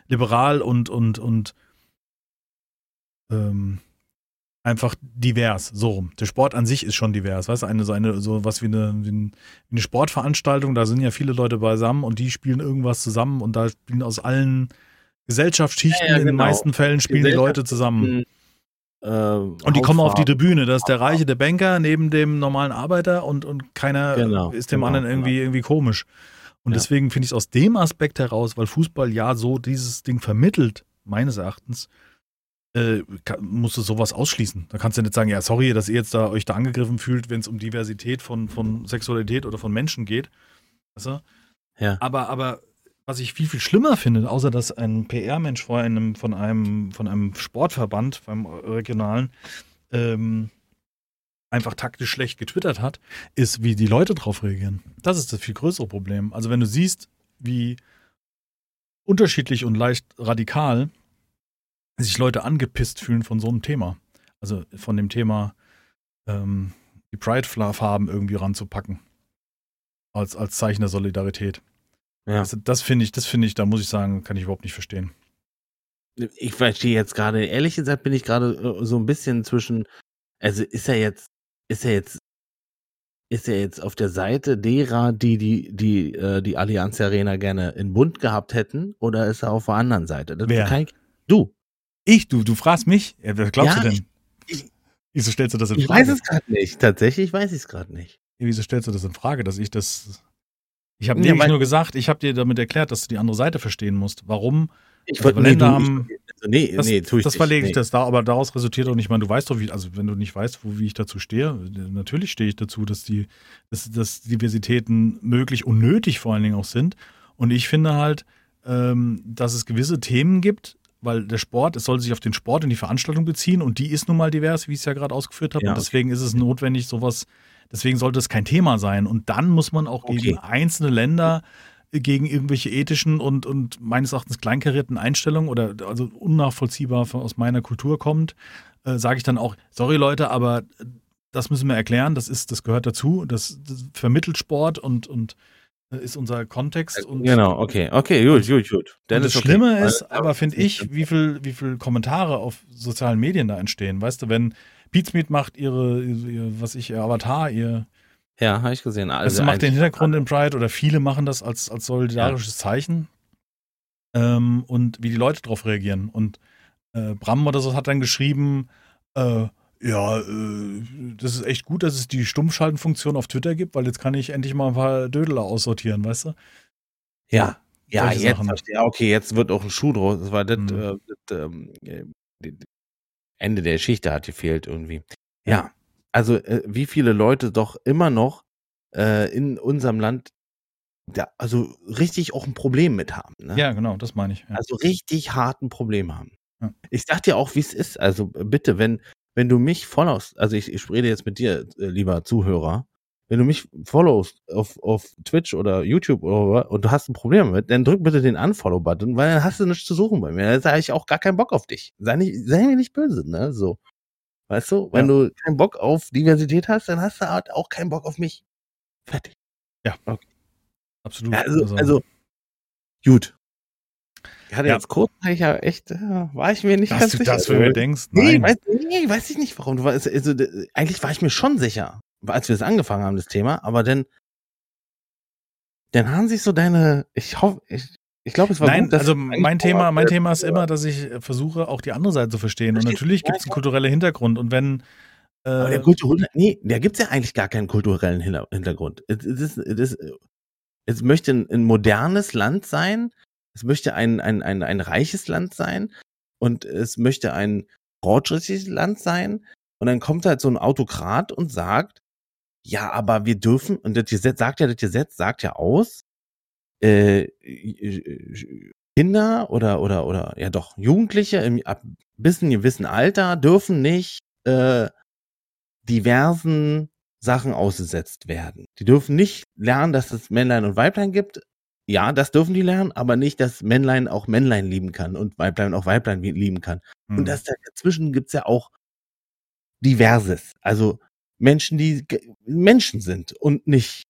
liberal und und und ähm, einfach divers, so rum. Der Sport an sich ist schon divers, weißt du, eine, so eine, so was wie eine, wie eine Sportveranstaltung, da sind ja viele Leute beisammen und die spielen irgendwas zusammen und da spielen aus allen Gesellschaftsschichten, ja, ja, genau. in den genau. meisten Fällen spielen die Leute zusammen. Äh, und die kommen auf die Tribüne. Das ist der Reiche, der Banker neben dem normalen Arbeiter und, und keiner Genau, ist dem genau, anderen irgendwie, genau. irgendwie komisch. Und Ja. deswegen finde ich es aus dem Aspekt heraus, weil Fußball ja so dieses Ding vermittelt, meines Erachtens, äh, ka- musst du sowas ausschließen. Da kannst du nicht sagen, ja, sorry, dass ihr jetzt da euch da angegriffen fühlt, wenn es um Diversität von, von Sexualität oder von Menschen geht. Weißt du? Ja. Aber, aber was ich viel, viel schlimmer finde, außer dass ein PR-Mensch vor einem, von einem, von einem Sportverband, beim regionalen, ähm, einfach taktisch schlecht getwittert hat, ist, wie die Leute drauf reagieren. Das ist das viel größere Problem. Also wenn du siehst, wie unterschiedlich und leicht radikal sich Leute angepisst fühlen von so einem Thema. Also von dem Thema, ähm, die Pride-Farben irgendwie ranzupacken. Als, als Zeichen der Solidarität. Ja. Also das finde ich, das finde ich, da muss ich sagen, kann ich überhaupt nicht verstehen. Ich verstehe jetzt gerade, ehrlich gesagt bin ich gerade äh, so ein bisschen zwischen, also ist er jetzt, ist er jetzt, ist er jetzt auf der Seite derer, die die, die, äh, die Allianz Arena gerne in Bund gehabt hätten, oder ist er auf der anderen Seite? Das Wer? ich- du. Ich, du, du fragst mich? Wer glaubst Ja, du denn? ich- wieso stellst du das in Ich Frage? weiß es gerade nicht. Tatsächlich weiß ich es gerade nicht. Wieso stellst du das in Frage, dass ich das. Ich habe Ja, nämlich nur gesagt, ich habe dir damit erklärt, dass du die andere Seite verstehen musst. Warum? Ich Also wollte, nee, Länder haben- ich, also, nee, Das, nee, tue ich das nicht. verlege ich nee. das da, aber daraus resultiert auch nicht, man, du weißt doch, wie, also wenn du nicht weißt, wo, wie ich dazu stehe, natürlich stehe ich dazu, dass die, dass, dass Diversitäten möglich und nötig vor allen Dingen auch sind. Und ich finde halt, ähm, dass es gewisse Themen gibt, weil der Sport, es soll sich auf den Sport und die Veranstaltung beziehen und die ist nun mal divers, wie ich es ja gerade ausgeführt habe. Ja, und deswegen ist es notwendig, sowas, deswegen sollte es kein Thema sein. Und dann muss man auch Okay. gegen einzelne Länder gegen irgendwelche ethischen und, und meines Erachtens kleinkarierten Einstellungen oder also unnachvollziehbar aus meiner Kultur kommt, äh, sage ich dann auch, sorry Leute, aber das müssen wir erklären, das ist, das gehört dazu, das, das vermittelt Sport und, und äh, ist unser Kontext. Und, Genau, okay, okay, gut, gut, gut. Dann das ist okay. Schlimme ist, aber finde ich, wie viel, wie viel Kommentare auf sozialen Medien da entstehen. Weißt du, wenn Pizmeet macht ihre, ihr, was ich, ihr Avatar, ihr, Ja, habe ich gesehen. also Also macht den Hintergrund im Pride oder viele machen das als, als solidarisches Zeichen. Ähm, und wie die Leute darauf reagieren. Und äh, Bram oder so hat dann geschrieben, äh, ja, äh, das ist echt gut, dass es die Stummschaltenfunktion auf Twitter gibt, weil jetzt kann ich endlich mal ein paar Dödler aussortieren, weißt du? Ja, ja, jetzt verstehe ja, okay, jetzt wird auch ein Schuh draus. Das war das, Mhm. äh, das ähm, äh, die- die- Ende der Geschichte hat gefehlt irgendwie. Ja, also äh, wie viele Leute doch immer noch äh, in unserem Land da, also richtig auch ein Problem mit haben. Ne? Ja, genau, das meine ich. Ja. Also richtig harten Problem haben. Ja. Ich sag dir auch, wie es ist. Also äh, bitte, wenn, wenn du mich followst, also ich, ich rede jetzt mit dir, äh, lieber Zuhörer, wenn du mich followst auf, auf Twitch oder YouTube oder, und du hast ein Problem damit, dann drück bitte den Unfollow-Button, weil dann hast du nichts zu suchen bei mir. Dann sage ich auch gar keinen Bock auf dich. Sei, nicht, sei mir nicht böse, ne? So. Weißt du, wenn Ja. du keinen Bock auf Diversität hast, dann hast du halt auch keinen Bock auf mich. Fertig. Absolut. Ja, also, also, gut. Ich hatte Ja. jetzt kurz, ja echt, äh, war ich mir nicht dass ganz du sicher. das für mir denkst? Nee, Nein. weiß, nee, weiß ich nicht, warum. Du warst, also, d- eigentlich war ich mir schon sicher, als wir es angefangen haben, das Thema, aber dann, dann haben sich so deine, ich hoffe, ich, ich glaube, es war Nein, gut, also mein Thema, mein Thema ist immer, dass ich äh, versuche, auch die andere Seite zu verstehen. Und natürlich gibt es einen kulturellen Hintergrund. Und wenn Aber der äh, kulturelle, nee, da gibt's ja eigentlich gar keinen kulturellen Hinter- Hintergrund. Es, es, ist, es, es möchte ein, ein modernes Land sein, es möchte ein, ein, ein, ein reiches Land sein und es möchte ein fortschrittliches Land sein. Und dann kommt halt so ein Autokrat und sagt, ja, aber wir dürfen, und das Gesetz sagt ja, das Gesetz sagt ja aus, äh, Kinder oder, oder, oder, ja doch, Jugendliche im, ab bis einem gewissen Alter dürfen nicht, äh, diversen Sachen ausgesetzt werden. Die dürfen nicht lernen, dass es Männlein und Weiblein gibt. Ja, das dürfen die lernen, aber nicht, dass Männlein auch Männlein lieben kann und Weiblein auch Weiblein lieben kann. hm, Und das dazwischen gibt's ja auch Diverses. Also Menschen, die Menschen sind und nicht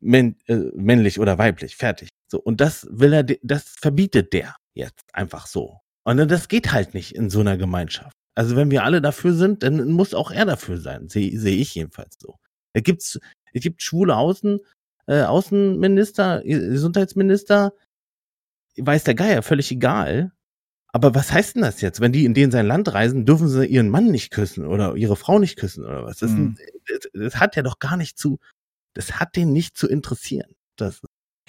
männ, äh, männlich oder weiblich. Fertig. So. Und das will er, das verbietet der jetzt einfach so. Und das geht halt nicht in so einer Gemeinschaft. Also wenn wir alle dafür sind, dann muss auch er dafür sein. Sehe seh ich jedenfalls so. Es gibt, es gibt schwule Außen, äh, Außenminister, Gesundheitsminister, weiß der Geier, völlig egal. Aber was heißt denn das jetzt? Wenn die in den sein Land reisen, dürfen sie ihren Mann nicht küssen oder ihre Frau nicht küssen oder was? Das, Mhm. das, das hat ja doch gar nicht zu, das hat den nicht zu interessieren. Das,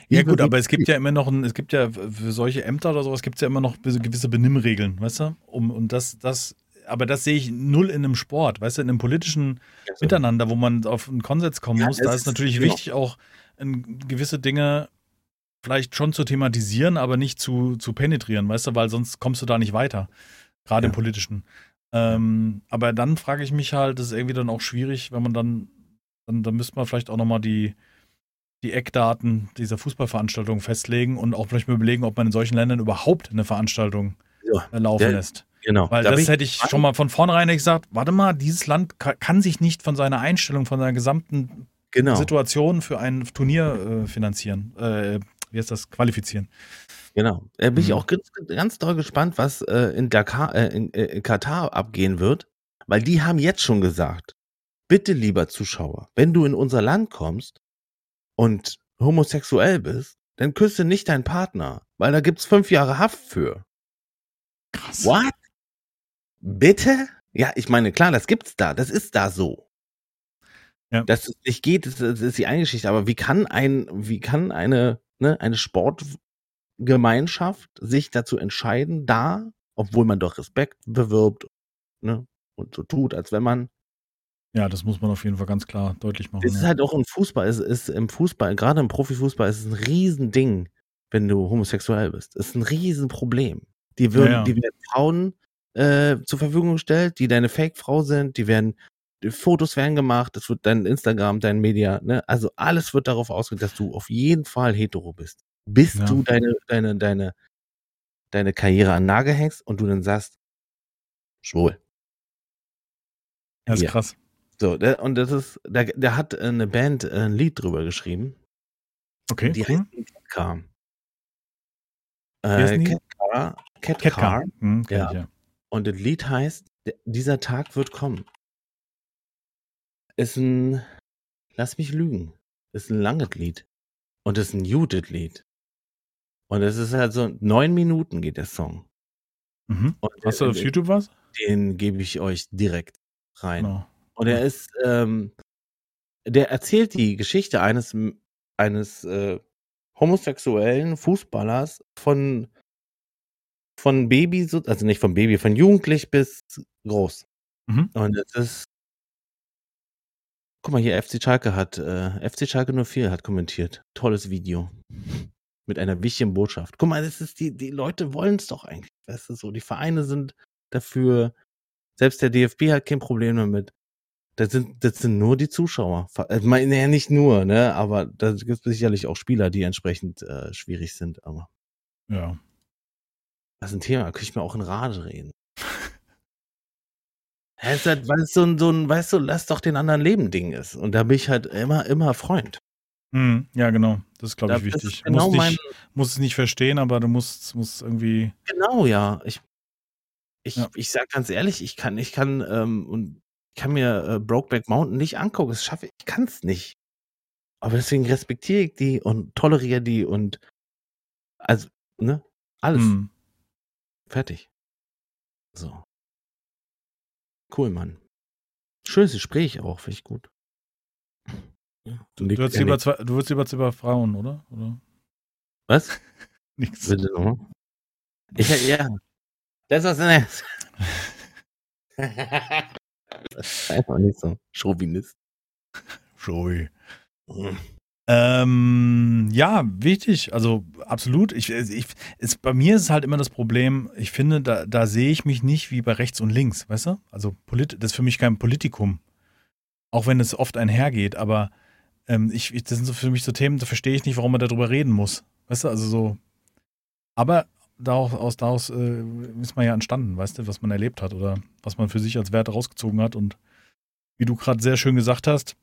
Ja gut, aber es gibt ja immer noch, ein, es gibt ja für solche Ämter oder sowas, gibt es ja immer noch gewisse Benimmregeln, weißt du? Um, und das, das, aber das sehe ich null in einem Sport, weißt du, in einem politischen Also, Miteinander, wo man auf einen Konsens kommen Ja, muss. Da ist ist- natürlich genau. wichtig, auch gewisse Dinge vielleicht schon zu thematisieren, aber nicht zu, zu penetrieren, weißt du, weil sonst kommst du da nicht weiter. Gerade im Ja. politischen. Ähm, aber dann frage ich mich halt, das ist irgendwie dann auch schwierig, wenn man dann, dann, dann müsste man vielleicht auch nochmal die, die Eckdaten dieser Fußballveranstaltung festlegen und auch vielleicht mal überlegen, ob man in solchen Ländern überhaupt eine Veranstaltung Ja, laufen der- lässt. genau. Weil Da das ich hätte ich schon mal von vornherein gesagt, warte mal, dieses Land ka kann sich nicht von seiner Einstellung, von seiner gesamten genau. Situation für ein Turnier äh, finanzieren. Äh, wie heißt das? Qualifizieren. Genau. Da bin ich Mhm. auch ganz, ganz doll gespannt, was äh, in, Dakar, äh, in, äh, in Katar abgehen wird, weil die haben jetzt schon gesagt, bitte lieber Zuschauer, wenn du in unser Land kommst und homosexuell bist, dann küsse nicht deinen Partner, weil da gibt's fünf Jahre Haft für. Krass. What? Bitte? Ja, ich meine, klar, das gibt's da, das ist da so. Ja. Dass es nicht geht, das, das ist die eine Geschichte, aber wie kann ein, wie kann eine, ne, eine Sportgemeinschaft sich dazu entscheiden, da, obwohl man doch Respekt bewirbt, ne, und so tut, als wenn man, Ja, das muss man auf jeden Fall ganz klar deutlich machen. das ist ja. halt auch im Fußball, es ist im Fußball, gerade im Profifußball, ist es ein Riesending, wenn du homosexuell bist. Es ist ein Riesenproblem. Die würden, Ja, ja. die werden Frauen äh, zur Verfügung gestellt, die deine Fake-Frau sind, die werden, Fotos werden gemacht, es wird dein Instagram, dein Media, ne, also alles wird darauf ausgelegt, dass du auf jeden Fall hetero bist. Bis Ja. du deine, deine, deine, deine Karriere an Nagel hängst und du dann sagst, schwul. ja, ist Ja. krass. So, und das ist, da, da hat äh, eine Band äh, ein Lied drüber geschrieben. Okay, Die cool. heißt Cat Car. Äh? Cat Car. Cat, Cat Car. Car. Hm, Ja. ich, ja. Und das Lied heißt, "D- dieser Tag wird kommen. Ist ein, lass mich lügen, ist ein langes Lied. Und ist ein Judith-Lied. Und es ist halt so, neun Minuten geht der Song. Mhm. Und Hast du auf YouTube was? den gebe ich euch direkt rein. Genau. Und er ist, ähm, der erzählt die Geschichte eines, eines äh, homosexuellen Fußballers von, von Baby, so- also nicht von Baby, von jugendlich bis groß. Mhm. Und es ist, guck mal hier, FC Schalke hat, äh, FC Schalke 04 hat kommentiert. Tolles Video. Mit einer wichtigen Botschaft. Guck mal, das ist die, die Leute wollen es doch eigentlich. Weißt du, so, die Vereine sind dafür, selbst der DFB hat kein Problem damit. Das sind, das sind nur die Zuschauer. Ich meine, ja, nicht nur, ne, aber da gibt es sicherlich auch Spieler, die entsprechend äh, schwierig sind, aber Ja. das ist ein Thema, da könnte ich mir auch in Rage reden. Hä, ist halt, weil es so ein, so ein, weißt du, lass doch den anderen leben Ding ist. Und da bin ich halt immer, immer Freund. Hm, ja, genau. Das ist, glaube ich, Da- wichtig. ist genau musst, dich, musst es nicht verstehen, aber du musst, musst irgendwie. genau, ja. Ich, ich, Ja. ich sag ganz ehrlich, ich kann, ich kann, ähm, und ich kann mir äh, Brokeback Mountain nicht angucken. Das schaffe ich, ich kann es nicht. Aber deswegen respektiere ich die und toleriere die und also, ne? Alles. Hm. Fertig. So. Cool, Mann. Schönes Gespräch auch, finde ich gut. Ja, Du, nickt würdest lieber zwei, du würdest lieber zwei Frauen, oder? oder? Was? [LAUGHS] Nichts. Bitte nochmal. Ich, ja. Das ist was anderes. [LAUGHS] das ist einfach nicht so. Chauvinist. Joey. Ähm, ja, wichtig. Also absolut. Ich, ich, ist, bei mir ist es halt immer das Problem, ich finde, da, da sehe ich mich nicht wie bei rechts und links, weißt du? Also polit, das ist für mich kein Politikum. Auch wenn es oft einhergeht, aber ähm, ich, ich, das sind so für mich so Themen, da verstehe ich nicht, warum man darüber reden muss. Weißt du, also so. Aber daraus, aus, daraus äh, ist man ja entstanden, weißt du, was man erlebt hat oder was man für sich als Werte rausgezogen hat. Und wie du gerade sehr schön gesagt hast,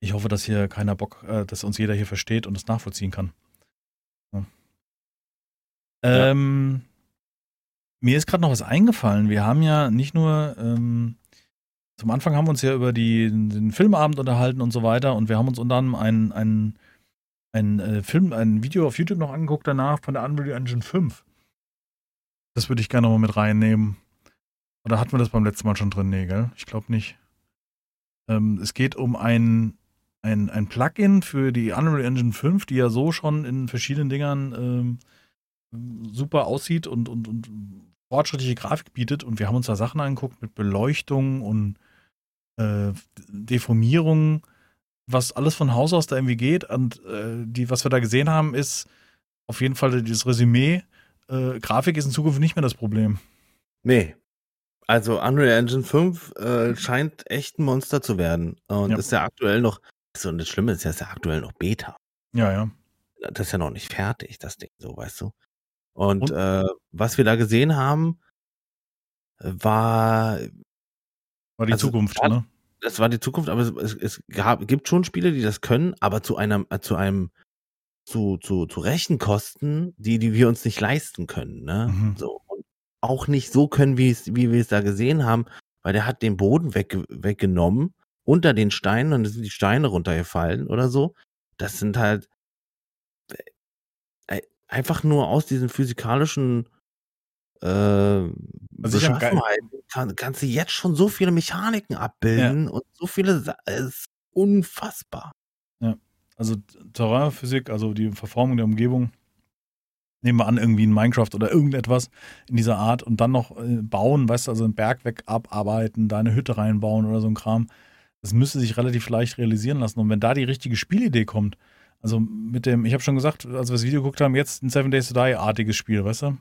ich hoffe, dass hier keiner Bock, äh, dass uns jeder hier versteht und es nachvollziehen kann. Ja. Ähm, mir ist gerade noch was eingefallen. Wir haben ja nicht nur, ähm, zum Anfang haben wir uns ja über die, den Filmabend unterhalten und so weiter und wir haben uns unter anderem ein, ein, ein äh, Film, ein Video auf YouTube noch angeguckt danach von der Unreal Engine 5. Das würde ich gerne nochmal mit reinnehmen. Oder hatten wir das beim letzten Mal schon drin? Nee, gell? Ich glaube nicht. Ähm, es geht um ein, ein, ein Plugin für die Unreal Engine 5, die ja so schon in verschiedenen Dingern ähm, super aussieht und, und, und fortschrittliche Grafik bietet. Und wir haben uns da Sachen angeguckt mit Beleuchtung und äh, Deformierung, was alles von Haus aus da irgendwie geht. Und äh, die, was wir da gesehen haben, ist auf jeden Fall dieses Resümee. Äh, Grafik ist in Zukunft nicht mehr das Problem. Nee. Also Unreal Engine 5 äh, scheint echt ein Monster zu werden. Und ja. ist ja aktuell noch, so, und das Schlimme ist ja, ist ja aktuell noch Beta. Ja, ja. Das ist ja noch nicht fertig, das Ding, so, weißt du. Und, und? Äh, was wir da gesehen haben, war. War die also, Zukunft, war, ne? Das war die Zukunft, aber es, es gab, gibt schon Spiele, die das können, aber zu einem, zu einem, zu, zu, zu Rechenkosten, die, die wir uns nicht leisten können, ne? Mhm. So. Und auch nicht so können, wie es, wie wir es da gesehen haben, weil der hat den Boden weg, weggenommen unter den Steinen und es sind die Steine runtergefallen oder so. Das sind halt, einfach nur aus diesen physikalischen äh, also Beschaffenheiten kann, kannst du jetzt schon so viele Mechaniken abbilden ja. und so viele, es ist unfassbar. Ja, also Terrainphysik, also die Verformung der Umgebung, nehmen wir an, irgendwie in Minecraft oder irgendetwas in dieser Art und dann noch äh, bauen, weißt du, also einen Berg weg abarbeiten, da eine Hütte reinbauen oder so ein Kram. Das müsste sich relativ leicht realisieren lassen. Und wenn da die richtige Spielidee kommt, also mit dem, ich habe schon gesagt, als wir das Video geguckt haben, jetzt ein Seven Days to Die-artiges Spiel, weißt du?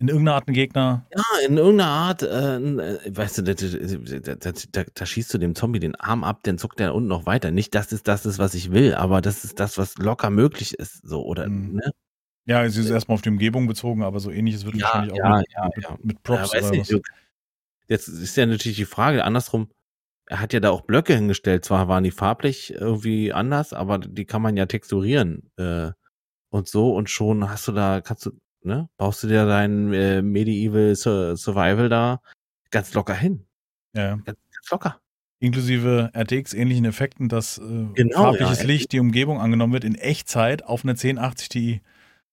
In irgendeiner Art ein Gegner. Ja, in irgendeiner Art, äh, weißt du, da, da, da, da, schießt du dem Zombie den Arm ab, dann zuckt der unten noch weiter. Nicht, dass es das ist, was ich will, aber das ist das, was locker möglich ist, so, oder, mhm. ne? Ja, es ist erstmal auf die Umgebung bezogen, aber so ähnliches wird ja, wahrscheinlich ja, auch mit, ja, mit, mit Props ja, oder nicht, was. Jetzt ist ja natürlich die Frage, andersrum, er hat ja da auch Blöcke hingestellt. Zwar waren die farblich irgendwie anders, aber die kann man ja texturieren äh, und so und schon hast du da, kannst du, ne, baust du dir dein äh, Medieval Survival da ganz locker hin. Ja. Ganz, ganz locker. Inklusive RTX-ähnlichen Effekten, dass äh, genau, farbliches ja, Licht die Umgebung angenommen wird in Echtzeit auf eine 1080 Ti.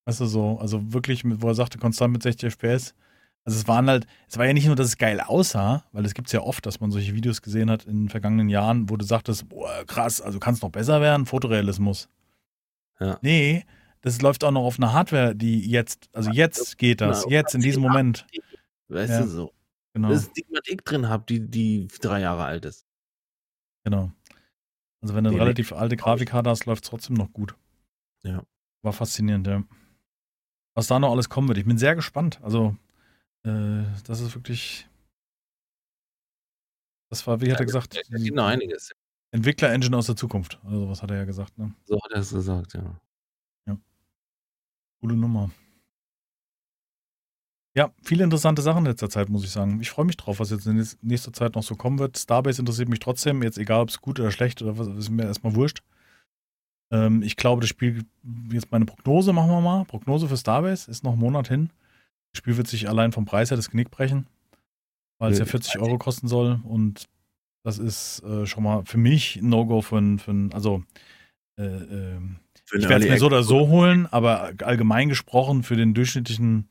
Weißt du so, also wirklich, mit, wo er sagte, konstant mit 60 FPS. Also es waren halt, es war ja nicht nur, dass es geil aussah, weil es gibt es ja oft, dass man solche Videos gesehen hat in den vergangenen Jahren, wo du sagtest, boah, krass, also kann es noch besser werden, Fotorealismus. Ja. Nee, das läuft auch noch auf einer Hardware, die jetzt, also jetzt geht das, genau, jetzt in diesem Moment. Weißt ja. du so. Genau. Das ist die, was ich drin habe, die, die drei Jahre alt ist. Genau. Also wenn du eine relativ alte Grafikkarte hast, läuft es trotzdem noch gut. Ja. War faszinierend, ja. Was da noch alles kommen wird. Ich bin sehr gespannt. Also äh, das ist wirklich. Das war, wie hat er gesagt? Ja, noch einiges. Entwickler-Engine aus der Zukunft. Also, was hat er ja gesagt, ne? So hat er es gesagt, ja. Ja. Coole Nummer. Ja, viele interessante Sachen in letzter Zeit, muss ich sagen. Ich freue mich drauf, was jetzt in nächster Zeit noch so kommen wird. Starbase interessiert mich trotzdem, jetzt egal, ob es gut oder schlecht oder was, ist mir erstmal wurscht. Ähm, ich glaube, das Spiel, jetzt meine Prognose machen wir mal. Prognose für Starbase ist noch einen Monat hin. Das Spiel wird sich allein vom Preis her das Genick brechen, weil es ja 40 Euro kosten soll. Und das ist äh, schon mal für mich ein No-Go für ein, also äh, äh, ich werde es mir so oder so holen, aber allgemein gesprochen für den durchschnittlichen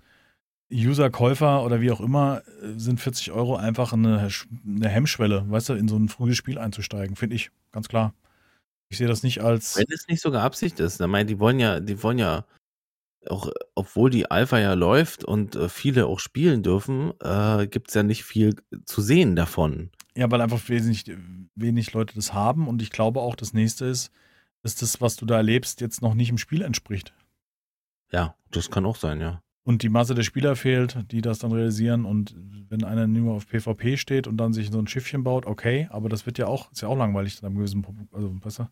User, Käufer oder wie auch immer, äh, sind 40 Euro einfach eine, eine Hemmschwelle, weißt du, in so ein frühes Spiel einzusteigen, finde ich, ganz klar. Ich sehe das nicht als. Wenn es nicht sogar Absicht ist, dann meine die wollen ja, die wollen ja auch obwohl die Alpha ja läuft und äh, viele auch spielen dürfen, äh, gibt es ja nicht viel zu sehen davon. Ja, weil einfach wenig, wenig Leute das haben und ich glaube auch, das nächste ist, dass das, was du da erlebst, jetzt noch nicht im Spiel entspricht. Ja, das kann auch sein, ja. Und die Masse der Spieler fehlt, die das dann realisieren. Und wenn einer nur auf PvP steht und dann sich so ein Schiffchen baut, okay, aber das wird ja auch, ist ja auch langweilig dann am gewissen Punkt, also besser.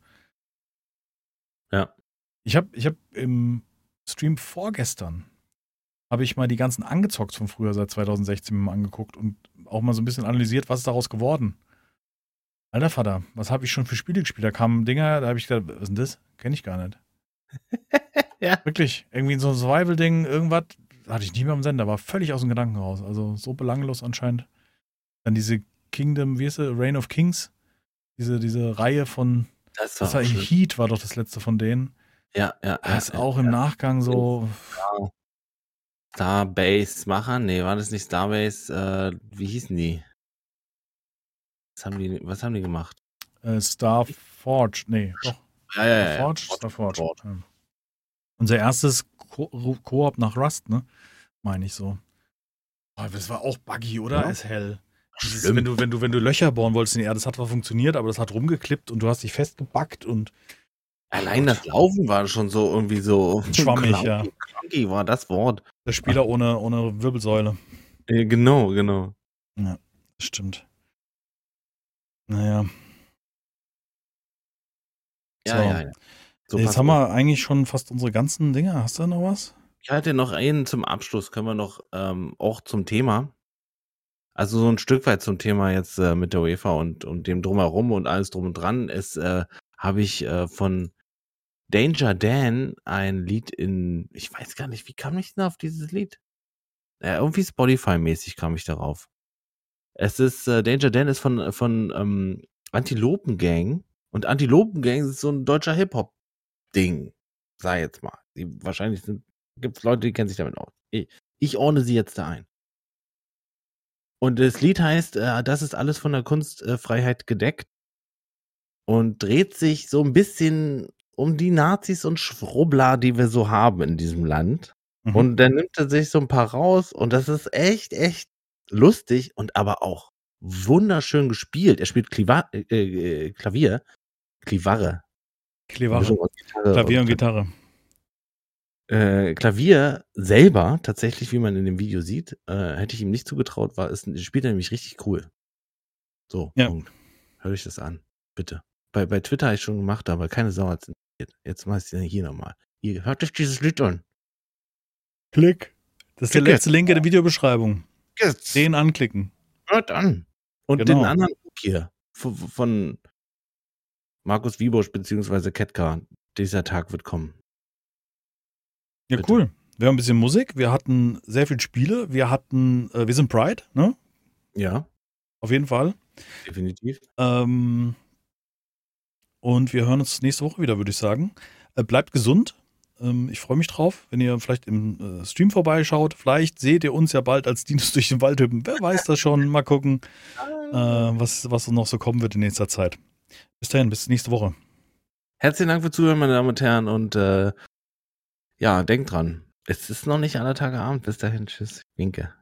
Ja. Ich habe ich hab im Stream vorgestern habe ich mal die ganzen angezockt von früher seit 2016 mal angeguckt und auch mal so ein bisschen analysiert, was ist daraus geworden. Alter Vater, was habe ich schon für Spiele gespielt? Da kamen Dinger, da habe ich gedacht, was ist denn das? Kenne ich gar nicht. [LAUGHS] ja. Wirklich, irgendwie so ein Survival-Ding, irgendwas, hatte ich nicht mehr am Sender, war völlig aus dem Gedanken raus. Also so belanglos anscheinend. Dann diese Kingdom, wie ist sie, Reign of Kings, diese, diese Reihe von, das war, das war Heat war doch das letzte von denen. Ja, ja. Das ist auch im Nachgang so. Ja. Starbase-Macher? Nee, war das nicht Starbase? Äh, wie hießen die? Was haben die, was haben die gemacht? Äh, Starforge, nee, doch. Ja, ja, ja. Starforge, Starforge. Ja. Unser erstes Ko- Koop nach Rust, ne? Meine ich so. Boah, das war auch buggy, oder? Ja. Ist hell. Dieses, wenn, du, wenn, du, wenn du Löcher bohren wolltest in die Erde, das hat zwar funktioniert, aber das hat rumgeklippt und du hast dich festgebackt und Allein das Laufen war schon so irgendwie so [LAUGHS] Schwammig, ja. Clunky war das Wort. der Spieler ohne, ohne Wirbelsäule. Äh, Genau, genau. Das stimmt. Naja. Ja, So. ja, ja. So, Jetzt haben wir eigentlich schon fast unsere ganzen Dinge. Hast du noch was? Ich hatte noch einen zum Abschluss, können wir noch ähm, auch zum Thema. Also so ein Stück weit zum Thema jetzt äh, mit der UEFA und, und dem drumherum und alles drum und dran ist, äh, habe ich äh, von Danger Dan ein Lied in, ich weiß gar nicht, wie kam ich denn auf dieses Lied? Ja, irgendwie Spotify-mäßig kam ich darauf. Es ist, äh, Danger Dan ist von, von ähm, Antilopen Gang und Antilopen Gang ist so ein deutscher Hip-Hop-Ding, sag jetzt mal. Die, wahrscheinlich sind, gibt's Leute, die kennen sich damit aus. Ich, ich ordne sie jetzt da ein. Und das Lied heißt, äh, das ist alles von der Kunstfreiheit gedeckt und dreht sich so ein bisschen um die Nazis und Schwurbler, die wir so haben in diesem Land. Mhm. Und dann nimmt er sich so ein paar raus und das ist echt, echt lustig und aber auch wunderschön gespielt. Er spielt Kliva äh, äh, Klavier, Klivare. Gitarre Klavier und Gitarre. äh, Klavier selber, tatsächlich, wie man in dem Video sieht, äh, hätte ich ihm nicht zugetraut, war es spielt er nämlich richtig cool. So, Ja. Punkt. Hör dich das an, bitte. Bei, bei Twitter habe ich schon gemacht, aber keine Sau hat Jetzt mach ich es hier nochmal. Ihr hört euch dieses Lied an. Klick. Das ist der Klick. letzte Link in der Videobeschreibung. Jetzt. Den anklicken. Hört an. Und Genau. den anderen hier von, von Markus Wiebusch beziehungsweise Ketka. Dieser Tag wird kommen. Ja, Bitte. cool. Wir haben ein bisschen Musik, wir hatten sehr viel Spiele, wir hatten, äh, wir sind Pride, ne? Ja, Auf jeden Fall. definitiv. Ähm, und wir hören uns nächste Woche wieder, würde ich sagen. Äh, bleibt gesund. Ähm, ich freue mich drauf, wenn ihr vielleicht im äh, Stream vorbeischaut. Vielleicht seht ihr uns ja bald als Dinos durch den Wald hüpfen. Wer weiß das schon. Mal gucken, [LAUGHS] äh, was, was noch so kommen wird in nächster Zeit. Bis dahin, bis nächste Woche. Herzlichen Dank für Zuhören, meine Damen und Herren. Und äh, ja, denkt dran, es ist noch nicht aller Tage Abend. Bis dahin, tschüss. Winke.